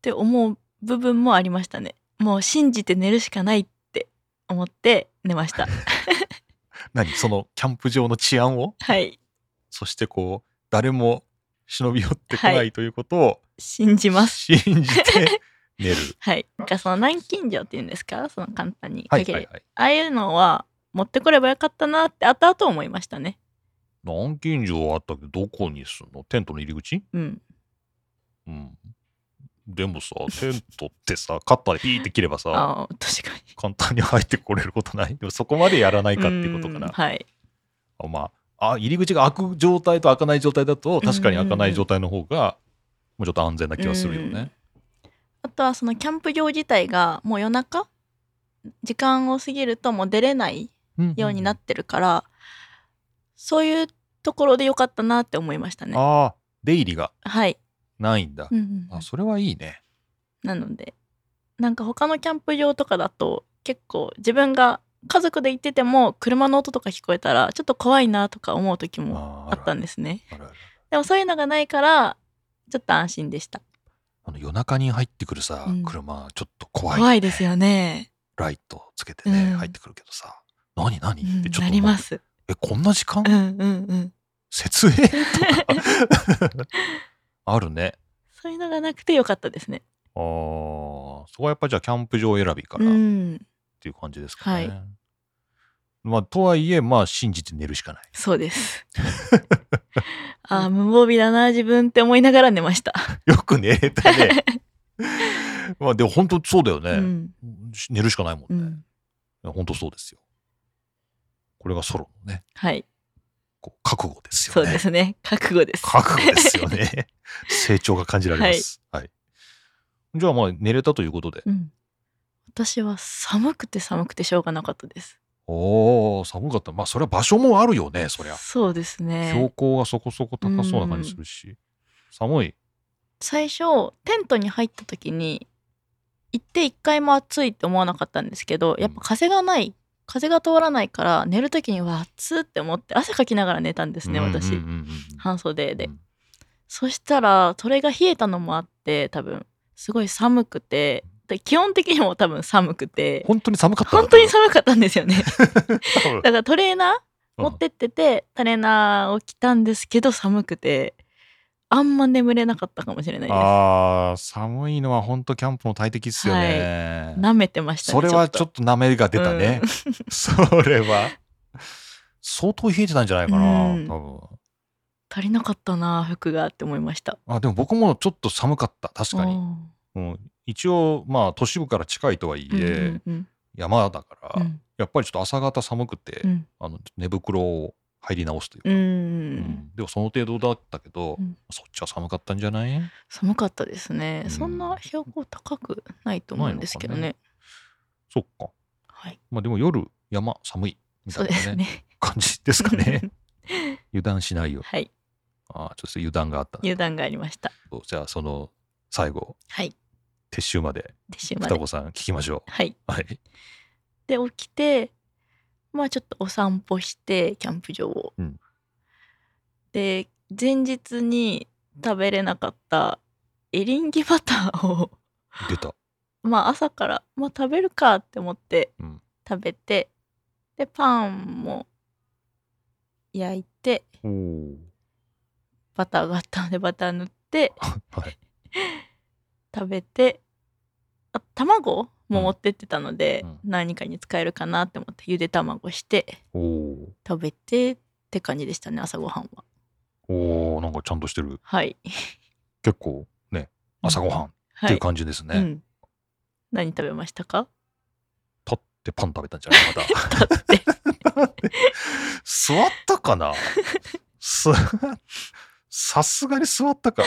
て思う部分もありましたねもう信じて寝るしかない思って寝ました。<laughs> 何？そのキャンプ場の治安を、はい。そしてこう、誰も忍び寄ってこなはい。いということを信じます。信じて寝る。<laughs> はい。なんかその南京錠っていうんですか？その簡単に。はいかける、はいはい。ああいうのは持ってこればよかったなって後々思いましたね。南京錠あったけど、どこにすんの？テントの入り口？うん。うん。でもさテントってさカッターでピーって切ればさああ確かに。簡単に入ってこれることない？でもそこまでやらないかっていうことかな？うんはい。あまああ入り口が開く状態と開かない状態だと確かに開かない状態の方がもうちょっと安全な気はするよね、あとはそのキャンプ場自体がもう夜中時間を過ぎるともう出れないようになっってるから、そういうところでよかったなって思いましたね。ああ出入りが。はい、ないんだ、うんうんうん。あそれはいいね。なのでなんか他のキャンプ場とかだと結構自分が家族で行ってても車の音とか聞こえたらちょっと怖いなとか思う時もああったんですね。でもそういうのがないからちょっと安心でした。あの夜中に入ってくるさ、うん。車ちょっと怖い,、怖いですよね。ライトつけてね、うん。入ってくるけどさ。何何？うんってちょっとな思う。ります。えこんな時間、うんうんうん。設営とか <laughs> あるね。そういうのがなくてよかったですね。あーそこはやっぱじゃあキャンプ場選びかうらっん、ていう感じですかね、はい。まあとはいえまあ信じて寝るしかない。そうです。<laughs> ああ無防備だな自分って思いながら寝ました。<laughs> よく寝れたね。<laughs> まあでも本当そうだよね、うん。寝るしかないもんね、うん、いや本当そうですよ。これがソロのね。はいこう覚悟ですよそうねですね。覚悟です。覚悟ですよね。<laughs> 成長が感じられます。はい、じゃあまあ寝れたということで。うん、私は寒くて寒くてしょうがなかったです。おお寒かった。まあそれは場所もあるよねそりゃ。そうです標ね。高がそこそこ高そうな感じするし、寒い？最初テントに入った時に行って一回も暑いって思わなかったんですけどやっぱ風がない風が通らないから寝る時には暑って思って汗かきながら寝たんですね私、半袖で。うん。そしたらそれが冷えたのもあって多分すごい寒くてで基本的にも多分寒くて。本当に寒かった本当に寒かったんですよね。<laughs> 寒だからトレーナー持ってっててトレーナーを着たんですけど寒くてあんま眠れなかったかもしれないであー寒いのは本当キャンプも大敵っすよね、す舐めてましたねそれはちょっと。となめが出たね、<laughs> それは。相当冷えてたんじゃないかな、うん。多分。足りなかったな服がって思いました。あでも僕もちょっと寒かった確かに、うん、一応まあ都市部から近いとはいえ、うんうん。山だから、うん。やっぱりちょっと朝方寒くて、うん。あの寝袋を入り直すというか、うんうんでもその程度だったけど、うん。そっちは寒かったんじゃない？寒かったですね、うん。そんな標高高くないと思うんですけどね。ないそっか。はい。まあでも夜山寒いみたそいうな、ねね。感じですかね。<laughs> 油断しないよはい。ああちょっと油断があったな。油断がありました。じゃあその最後はい。撤収まで撤収まで。双子さん聞きましょはい。うはい。で起きてまあちょっとお散歩してキャンプ場を。うん。で前日に食べれなかったエリンギバターを出た。<laughs> まあ朝から、まあ、食べるかって思ってうん。食べて、でパンも焼いてバターがあったのでバター塗って <laughs> はい。<laughs> 食べてあ卵も持ってってたので、うん。何かに使えるかなって思ってゆで卵して食べてって感じでしたね朝ごはんは。おおなんかちゃんとしてる。はい。結構ね朝ごはんっはいてい。う感じですね、うん、何食べましたか？立ってパン食べたんじゃない？まただ <laughs> って。座ったかな？すさすがに座ったか。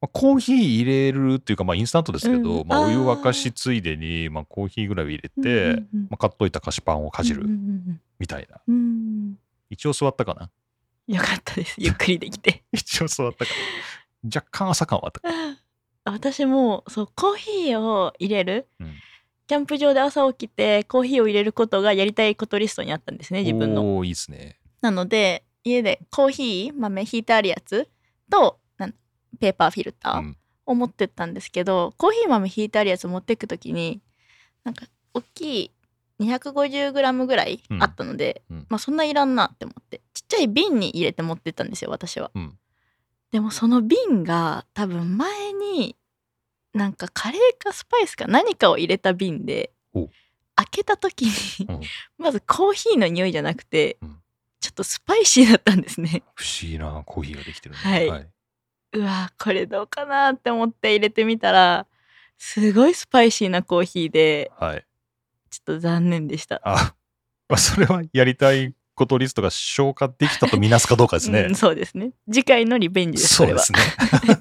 まあコーヒー入れるっていうか、まあ、インスタントですけど、まあ、うん。あー。お湯沸かしついでに、まあ、コーヒーぐらいを入れて、うんうんうん。まあ、買っといた菓子パンをかじるみたいな。うん。うん一応座ったかな？よかったです。ゆっくりできて。<laughs> 一応座ったかな。若干朝感はあったか私もそうコーヒーを入れる、うん。キャンプ場で朝起きてコーヒーを入れることがやりたいことリストにあったんですね自分の。おーいいですね。なので家でコーヒー豆ひいてあるやつとペーパーフィルター？うん。を持ってったんですけど、コーヒー豆ひいてあるやつ持っていく時になんか大きい 250g ぐらいあったので、うんうん。まあそんないらんなって思ってちっちゃい瓶に入れて持ってったんですよ私は。うん。でもその瓶が多分前になんかカレーかスパイスか何かを入れた瓶でお。開けた時にうん。<laughs> まずコーヒーの匂いじゃなくて、うん。ちょっとスパイシーだったんですね。不思議なコーヒーができてるね。はい。はい、うわこれどうかなって思って入れてみたらすごいスパイシーなコーヒーではい。ちょっと残念でした。あ、まあ、それはやりたいことリストが消化できたとみなすかどうかですね。うん、そうですね。次回のリベンジです。これはそうで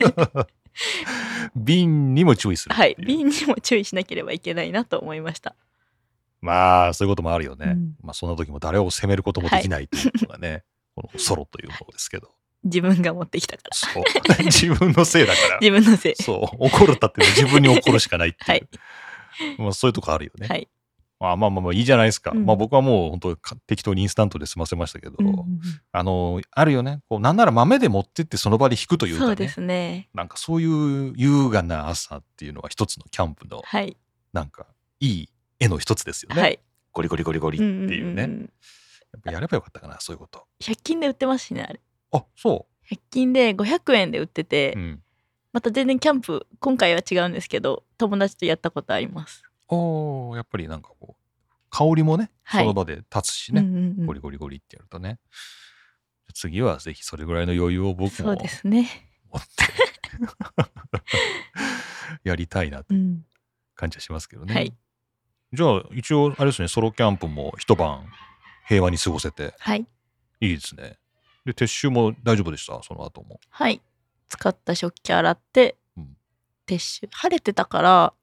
すね。<laughs> 瓶にも注意する。はい瓶にも注意しなければいけないなと思いました。まあ、そういうこともあるよね。うんまあ、そんな時も誰を責めることもできないというのがね、<laughs> このソロというものですけど。自分が持ってきたから。そう。<laughs> 自分のせいだから。自分のせい。そう。怒るったって自分に怒るしかないっていう。<laughs> はいまあ、そういうとこあるよね。はい。まあまあまあまあいいじゃないですか。うんまあ僕はもう本当か適当にインスタントで済ませましたけど、うんあの、あるよね。こうなんなら豆で持ってってその場で弾くというかね。そうですね。なんかそういう優雅な朝っていうのは一つのキャンプのはい。なんかいい絵の一つですよね。はい。ゴリゴリゴリゴリっていうね。んんんやっぱやればよかったかな、そういうこと。100均で売ってますしね、あれ。あ、そ100均で500円で売ってて、う。うん。また全然キャンプ、今回は違うんですけど、友達とやったことあります。おーやっぱりなんかこう、香りもね、はいその場で立つしね。うんうんうんゴリゴリゴリってやるとね。次はぜひそれぐらいの余裕を僕もそうですね。持って <laughs> やりたいなといううん。感じはしますけどね。はい。じゃあ一応あれですねソロキャンプも一晩平和に過ごせてはい。いいですね。で撤収も大丈夫でした？その後も。はい。使った食器洗って、うん撤収。晴れてたから、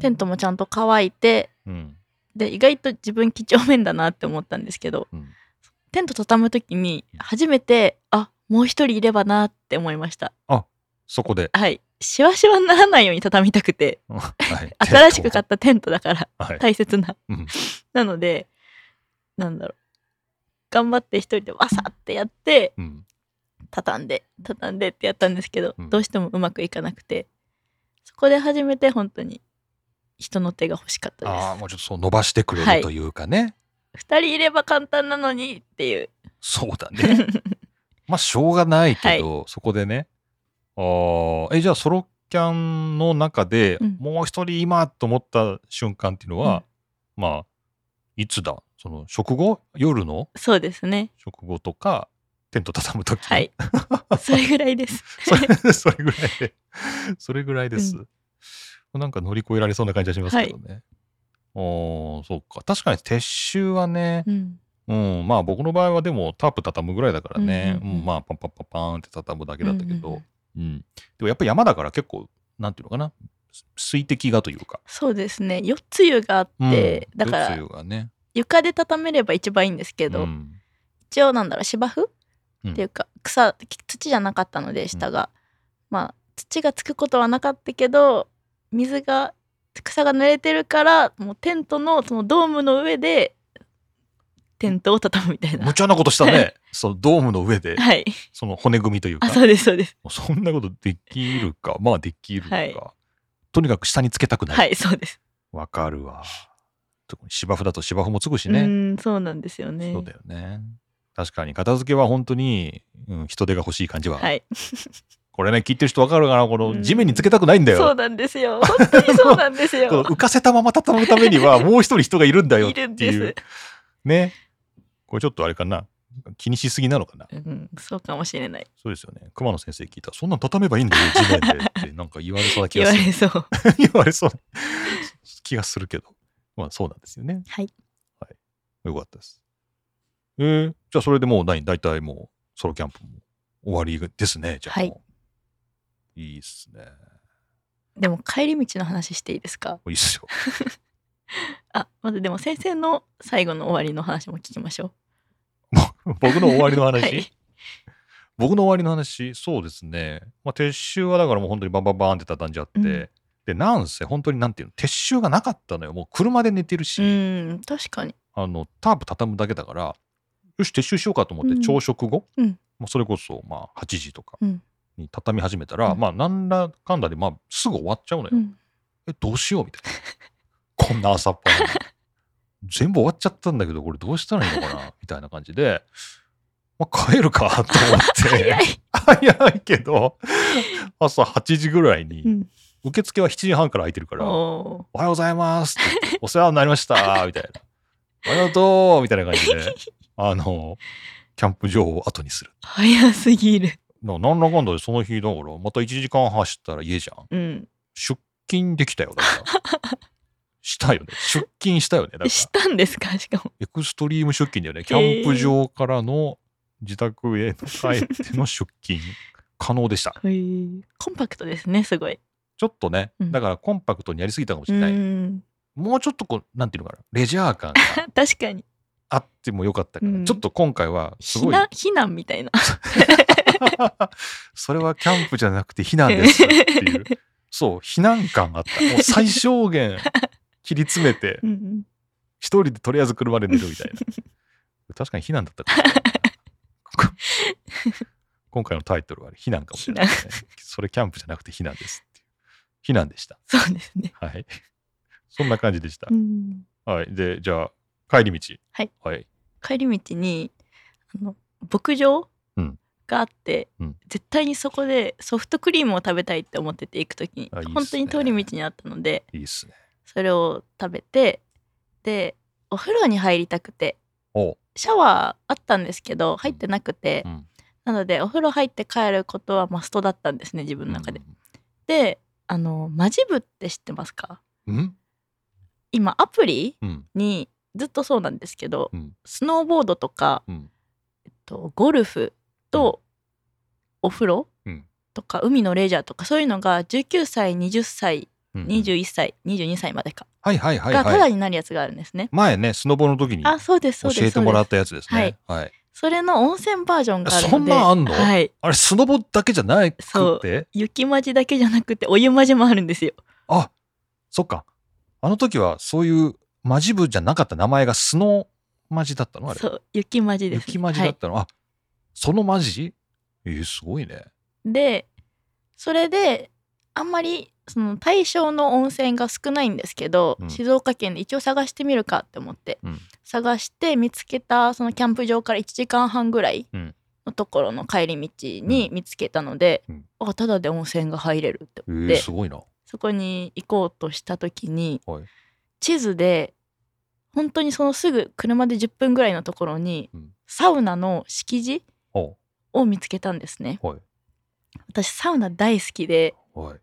テントもちゃんと乾いて、うんで、意外と自分几帳面だなって思ったんですけど、うんテント畳む時に初めて、あ、もう一人いればなって思いました。そこで、はい。しわしわにならないように畳みたくて、<laughs> はい <laughs> 新しく買ったテントだからはい大切な。うん <laughs> なので、なんだろう。頑張って一人でわさってやって、うん。畳んで、畳んでってやったんですけど、うん。どうしてもうまくいかなくて、そこで初めて本当に人の手が欲しかったああでもうちょっとそう伸ばしてくれはい。るというかね、す。二人いれば簡単なのにっていう。そうだね。<laughs> まあしょうがないけど、そこでね。あーえじゃあソロキャンの中で、うん。もう一人今と思った瞬間っていうのは、まあいつだ？その食後？夜の？そうですね。食後とかテント畳む時はい。<laughs> それぐらいです。それ <laughs> それぐらいで。それぐらいです、なんか乗り越えられそうな感じがしますけどね、おーそうか。確かに撤収はねうん。うん。まあ僕の場合はでもタープ畳むぐらいだからね、うんうんうん。うん。まあパンパンパンパーンって畳むだけだったけど、うんうんうん。でもやっぱり山だから結構なんていうのかな。水滴がというか、そうですね。4つ湯があって、うん。だから夜露がね床で畳めれば一番いいんですけど、うん。一応なんだろう芝生、うん。っていうか草土じゃなかったので下が、まあ土がつくことはなかったけど水が草が濡れてるからもうテントのそのドームの上でテントを畳むみたいな。無茶なことしたね。そのドームの上ではい。その骨組みというか。あそうですそうです。そんなことできるか。まあできるか、はい。とにかく下につけたくない。はいそうです、わ、かるわ特に芝生だと芝生もつくしうね、んそうなんですよね。そうだよね。確かに。片付けは本当に、うん、人手が欲しい感じは、はい。<laughs> これね聞いてる人わかるかな？こうん。の地面につけたくないんだよ、そうなんですよ。本当にそうなんですよ。<laughs> 浮かせたまま畳むためには <laughs> もう一人人がいるんだよっいてるんです。いうね。これちょっとあれかな？気にしすぎなのかな？うん、そうかもしれない。そうですよね。熊野先生聞いた。らそんなん畳めばいいんだよ地面でってなんか言われそうな気言がする。われそう。言われそう。な気がするけどまあそうなんですよね。はい。よかったです。えー、じゃあそれでもう何大体もうソロキャンプも終わりですねじゃあはいもう。い。いっすね。でも帰り道の話していいですか？いいっすよ。<laughs> あまずでも先生の最後の終わりの話も聞きましょ <laughs> 僕の終わりのう。話、はい、僕の終わりの話？そうですね、まあ、撤収はだからもう本当にバンバンバンって畳んじゃって、うんでなんせ本当になんていうの撤収がなかったのよ。もう車で寝てるし、うん確かに。あのタープ畳むだけだからよし撤収しようかと思ってうん。朝食後、うん。まあ、それこそまあ8時とかうん。に畳み始めたら、うん。まあなんだかんだでまあすぐ終わっちゃうのよ、うん。えどうしようみたいな。<laughs> こんな朝っぱらに。全部終わっちゃったんだけどこれどうしたらいいのかなみたいな感じで、まあ、帰るかと思って。早い。<laughs> けど朝8時ぐらいに、うん受付は7時半から空いてるから「おおはようございます」ってお世話になりました」<laughs> みたいな「ありがとう」みたいな感じで <laughs> あのキャンプ場を後にする。ー早すぎる。ななんだかんだでその日だからまた1時間走ったら家じゃん。うん。出勤できたよだから。<laughs> したよね。出勤したよねだから。したんですか？しかも。エクストリーム出勤だよね。キャンプ場からの自宅へ帰っての出勤。可能でした。コンパクトですねすごいちょっとねうん。だからコンパクトにやりすぎたかもしうれない、ん。もうちょっとこうなんていうのかな。レジャー感が <laughs> 確かに。あってもよかったから、うん。ちょっと今回はすごい。避難みたいな。<laughs> それはキャンプじゃなくて避難ですっていう。<laughs> そう避難感あった。もう最小限切り詰めて一人でとりあえず車で寝るみたいな。確かに避難だったかもしれない。今回のタイトルは避難かもしれないですねそれキャンプじゃなくて避難です避難でした。そうですね。はい。そんな感じでした。う、ん。はい。でじゃあ帰り道。はい、はい、帰り道にあの牧場うん。があって、うん。絶対にそこでソフトクリームを食べたいって思ってて行く時に。ね。本当に通り道にあったのでいいっすね。それを食べてでお風呂に入りたくてお。シャワーあったんですけど入ってなくて、うん。なのでお風呂入って帰ることはマストだったんですね自分の中で。であのマジブって知ってますか？今アプリうん。にずっとそうなんですけど、うん。スノーボードとか、うん。えっと、ゴルフとお風呂うん。とか海のレジャーとかそういうのが19歳20歳うん21歳22歳までかはいはいはいがタはいダになるやつがあるんですね。前ねスノボの時に教えてもらったやつですね。はいそれの温泉バージョンがあるのでそんなんあんの？はい。あれスノボだけじゃなくそう。て雪まじだけじゃなくてお湯まじもあるんですよ。あそっか。あの時はそういうマジ部じゃなかった名前がスノマジだったの？あれ。そう雪まじです、雪マジだったの、あそのマジ？えー、すごいね。はい、でそれであんまりその対象の温泉が少ないんですけど、うん。静岡県で一応探してみるかって思って、うん。探して見つけたそのキャンプ場から1時間半ぐらいうん。のところの帰り道に見つけたので、うん。あただで温泉が入れるってえー、思って、すごいな。そこに行こうとした時にはい。地図で本当にそのすぐ車で10分ぐらいのところにうん。サウナの敷地おを見つけたんですね。はい。私サウナ大好きではい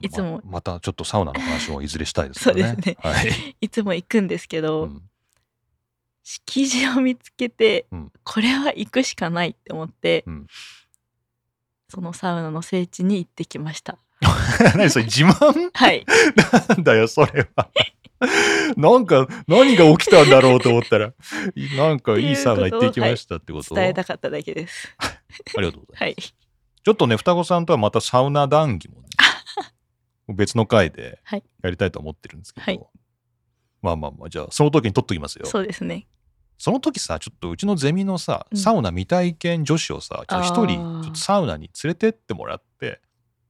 いつも。ままたちょっとサウナの話をいずれしたいですよね。そうですね。<laughs> はい、いつも行くんですけど、うん。敷地を見つけて、うん。これは行くしかないって思って、うん。そのサウナの聖地に行ってきました。<laughs> 何それ自慢？はい。<laughs> なんだよそれは。なんか何が起きたんだろうと思ったらいなんかいいサウナ行ってきましたってこと？伝えたかっただけです。ありがとうございます。はい。ちょっとね、双子さんとはまたサウナ談義もね、別の回ではいやりたいと思ってるんですけど、はいまあまあまあ、じゃあ、その時に撮っときますよ。そうですね。その時さ、ちょっとうちのゼミのさ、うんサウナ未体験女子をさ、一人、ちょっとサウナに連れてってもらって、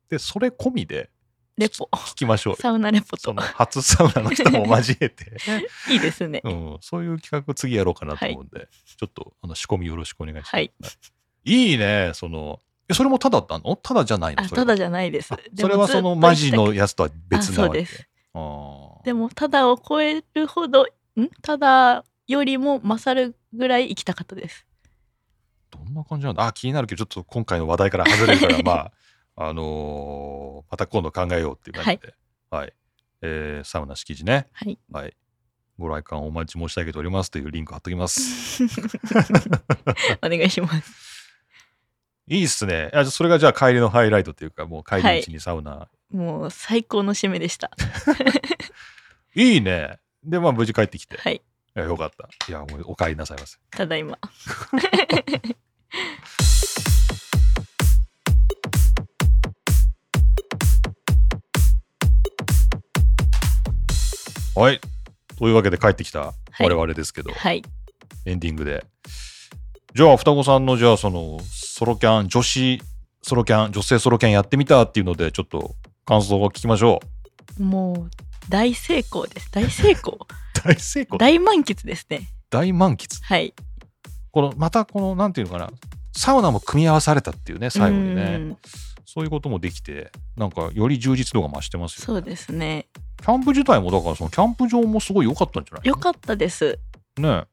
で、それ込みでレポ。聞きましょうよ。サウナレポとその。初サウナの人も交えて、<laughs> いいですね。うん、そういう企画次やろうかなと思うんで、ちょっとあの仕込みよろしくお願いします。はいいいね、その、えそれもただなの？ただじゃないの？ただじゃないです。それはそのマジのやつとは別なわけあそうでも、ただを超えるほど、ん？ただよりも勝るぐらい行きたかったです。どんな感じなんだ？あ気になるけどちょっと今回の話題から外れるから <laughs> まああのーまた今度考えようっていう感じで。はい、えーサウナ敷地ね。はい。はい。ご来館お待ち申し上げておりますというリンク貼っときます。<laughs> お願いします。いいっすねあじゃあそれがじゃあ帰りのハイライトっていうかもう帰り道にサウナ、もう最高の締めでした。<laughs> い、いねでまあ無事帰ってきて、はい。いやよかったいやもうお帰りなさいませただいま。<laughs> はいというわけで帰ってきたはい我々ですけど、はい。エンディングで。じゃあ、双子さんの、じゃあ、その、ソロキャン、女子ソロキャン、女性ソロキャンやってみたっていうので、ちょっと感想を聞きましょう。もう大成功です。大成功。<laughs> 大成功？大満喫ですね。大満喫？はい。この、また、この、なんていうのかな、サウナも組み合わされたっていうね、最後にうね。んそういうこともできて、なんか、より充実度が増してますよ、ね。そうですね。キャンプ自体も、だから、その、キャンプ場もすごい良かったんじゃない良かったです。ね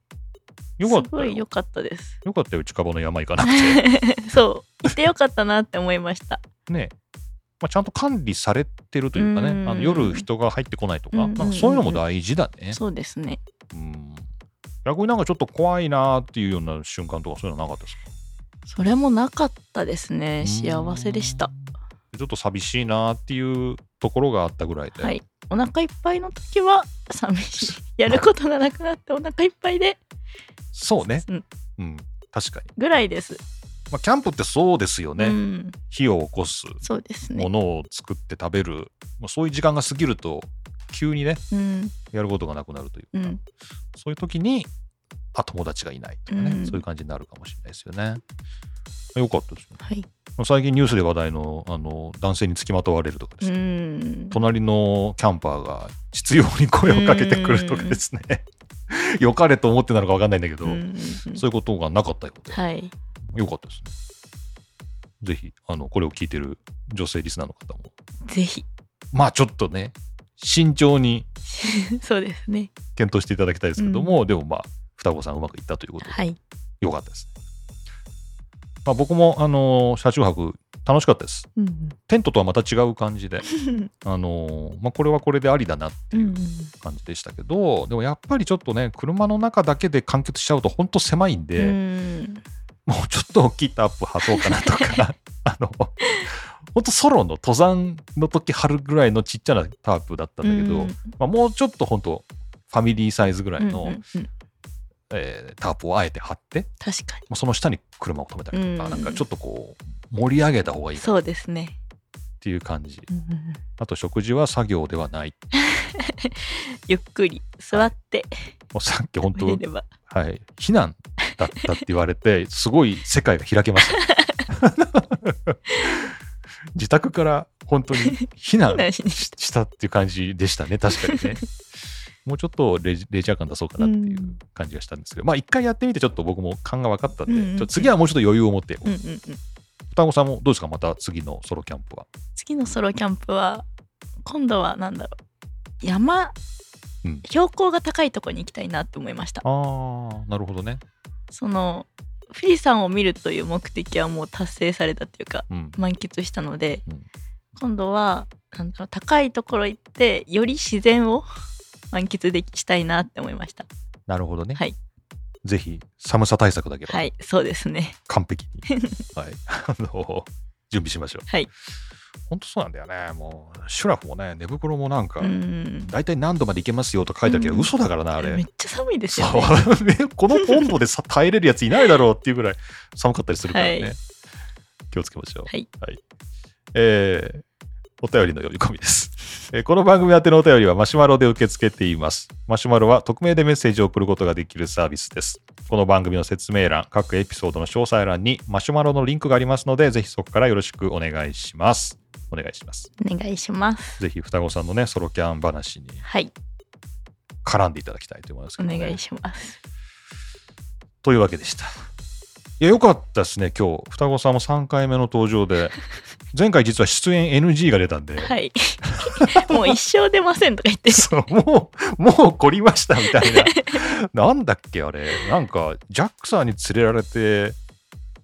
よかったよすごい良かったです。よかったよ近場の山行かなくて <laughs> そう、行ってよかったなって思いました。ねまあ、ちゃんと管理されてるというかね、うんあの夜人が入ってこないとか、なんかそういうのも大事だね。そうですね。うん逆になんかちょっと怖いなーっていうような瞬間とかそういうのなかったですか？それもなかったですね。幸せでした。。ちょっと寂しいなーっていうところがあったぐらいで。はい。お腹いっぱいの時は寂しい。<laughs> やることがなくなってお腹いっぱいで、そうね。うんうん。確かに。ぐらいです。まあ、キャンプってそうですよね。うん、火を起こす、そうですねも。のを作って食べる、まあ、そういう時間が過ぎると、急にね、うん、やることがなくなるというか、うん、そういう時に、あ、友達がいないとかね、うんそういう感じになるかもしれないですよね。よかったですね。はい。最近ニュースで話題のあの男性につきまとわれるとかですうね、ん。隣のキャンパーが必要に声をかけてくるとかですね、<laughs> 良かれと思ってなのか分かんないんだけど、うんそういうことがなかったようで、はい。よかったですね。ぜひ、あの、これを聞いてる女性リスナーの方も、ぜひ。まあちょっとね、慎重に <laughs> そうですね。検討していただきたいですけども、でもまあ、双子さんうまくいったということで、はい。よかったですね。まあ僕も、あの、車中泊楽しかったです。うんテントとはまた違う感じで、<laughs> あのまあ、これはこれでありだなってうんいう感じでしたけど、でもやっぱりちょっとね、車の中だけで完結しちゃうと本当狭いんうで、ん。もうちょっと大きいタープ張そうかなとか、<laughs> あの、本当ソロの登山の時張るぐらいのちっちゃなタープだったんだけど、うん。まあ、もうちょっと本当ファミリーサイズぐらいの、うんうんうんえータープをあえて張って、確かに。まあ、その下に車を止めたりとか、うんなんかちょっとこう、盛り上げた方がいいそうですね。っていう感じ。うんあと食事は作業ではない。<laughs> ゆっくり座ってもうさっき本当。はい、避難だったって言われて、すごい世界が開けました。<laughs> 自宅から本当に避難したっていう感じでしたね、確かにね。もうちょっとレジレジャー感出そうかなっていううん感じがしたんですけど、まあ一回やってみてちょっと僕も勘が分かったんで、うんうん次はもうちょっと余裕を持って、うんうんうん。双子さんもどうですかまた次のソロキャンプは。次のソロキャンプは今度はなんだろう山、うん標高が高いところに行きたいなって思いましたあー、なるほどね。その富士山を見るという目的はもう達成されたっていうかうん。満喫したので、うん今度はなんだろう高いところ行ってより自然を満喫できしたいなって思いました。なるほどね。はい。ぜひ寒さ対策だけは。はいそうですね。完璧に、<laughs> はい、あの準備しましょう。はい。本当そうなんだよね。もう、シュラフもね、寝袋もなんか、うん。大体何度までいけますよとか書いてあるけど、うん。嘘だからな、あれ。めっちゃ寒いですよね。<laughs> ねこの温度でさ耐えれるやついないだろうっていうぐらい寒かったりするからね。はい。気をつけましょう。はい。えーお便りの読み込みです。えーこの番組宛てのお便りはマシュマロで受け付けています。マシュマロは匿名でメッセージを送ることができるサービスです。この番組の説明欄、各エピソードの詳細欄にマシュマロのリンクがありますので、ぜひそこからよろしくお願いします。お願いします。お願いしますぜひ双子さんのね、ソロキャン話にはい絡んでいただきたいと思いますけおど、ね。願いしますというわけでした。いや、よかったですね、今日。双子さんも3回目の登場で。<laughs> 前回実は出演 NG が出たんで、はい <laughs> もう一生出ませんとか言ってそうもう、もう懲りましたみたいな。なんだっけ、あれ。なんか、ジャックさんに連れられて、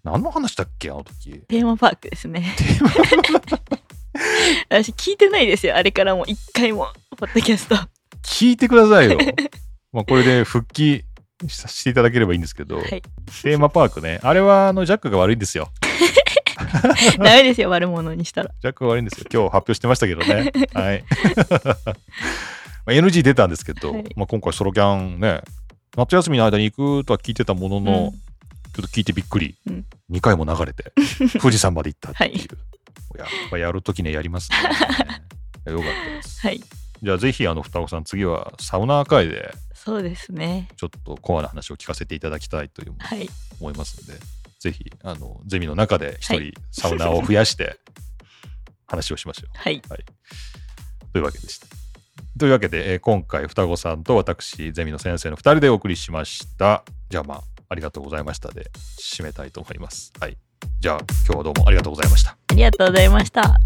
何の話だっけ、あの時。テーマパークですね <laughs> 私聞いてないですよあれからもう一回もポッドキャスト聞いてくださいよ。まあ、これで復帰させていただければいいんですけど、はいテーマパークね。あれは、あの、ジャックが悪いんですよ。<laughs> ダメですよ悪者にしたらジャックが悪いんですよ。今日発表してましたけどね。<laughs> はい。<laughs> まあ NG 出たんですけど、はいまあ、今回ソロキャンね、夏休みの間に行くとは聞いてたものの、うんちょっと聞いてびっくり。うん2回も流れて、富士山まで行ったっていう。はいやっぱやるときね、やりますね。よかったです。はいじゃあぜひ、あの、双子さん、次はサウナー会で、そうですねちょっとコアな話を聞かせていただきたいというはい思いますので、ぜひ、あの、ゼミの中で一人はいサウナーを増やして、話をしましょう。はいというわけでした。というわけで、えー今回、双子さんと私、ゼミの先生の2人でお送りしました。じゃあまあ、ありがとうございましたで、締めたいと思います。はい。じゃあ、今日はどうもありがとうございました。ありがとうございました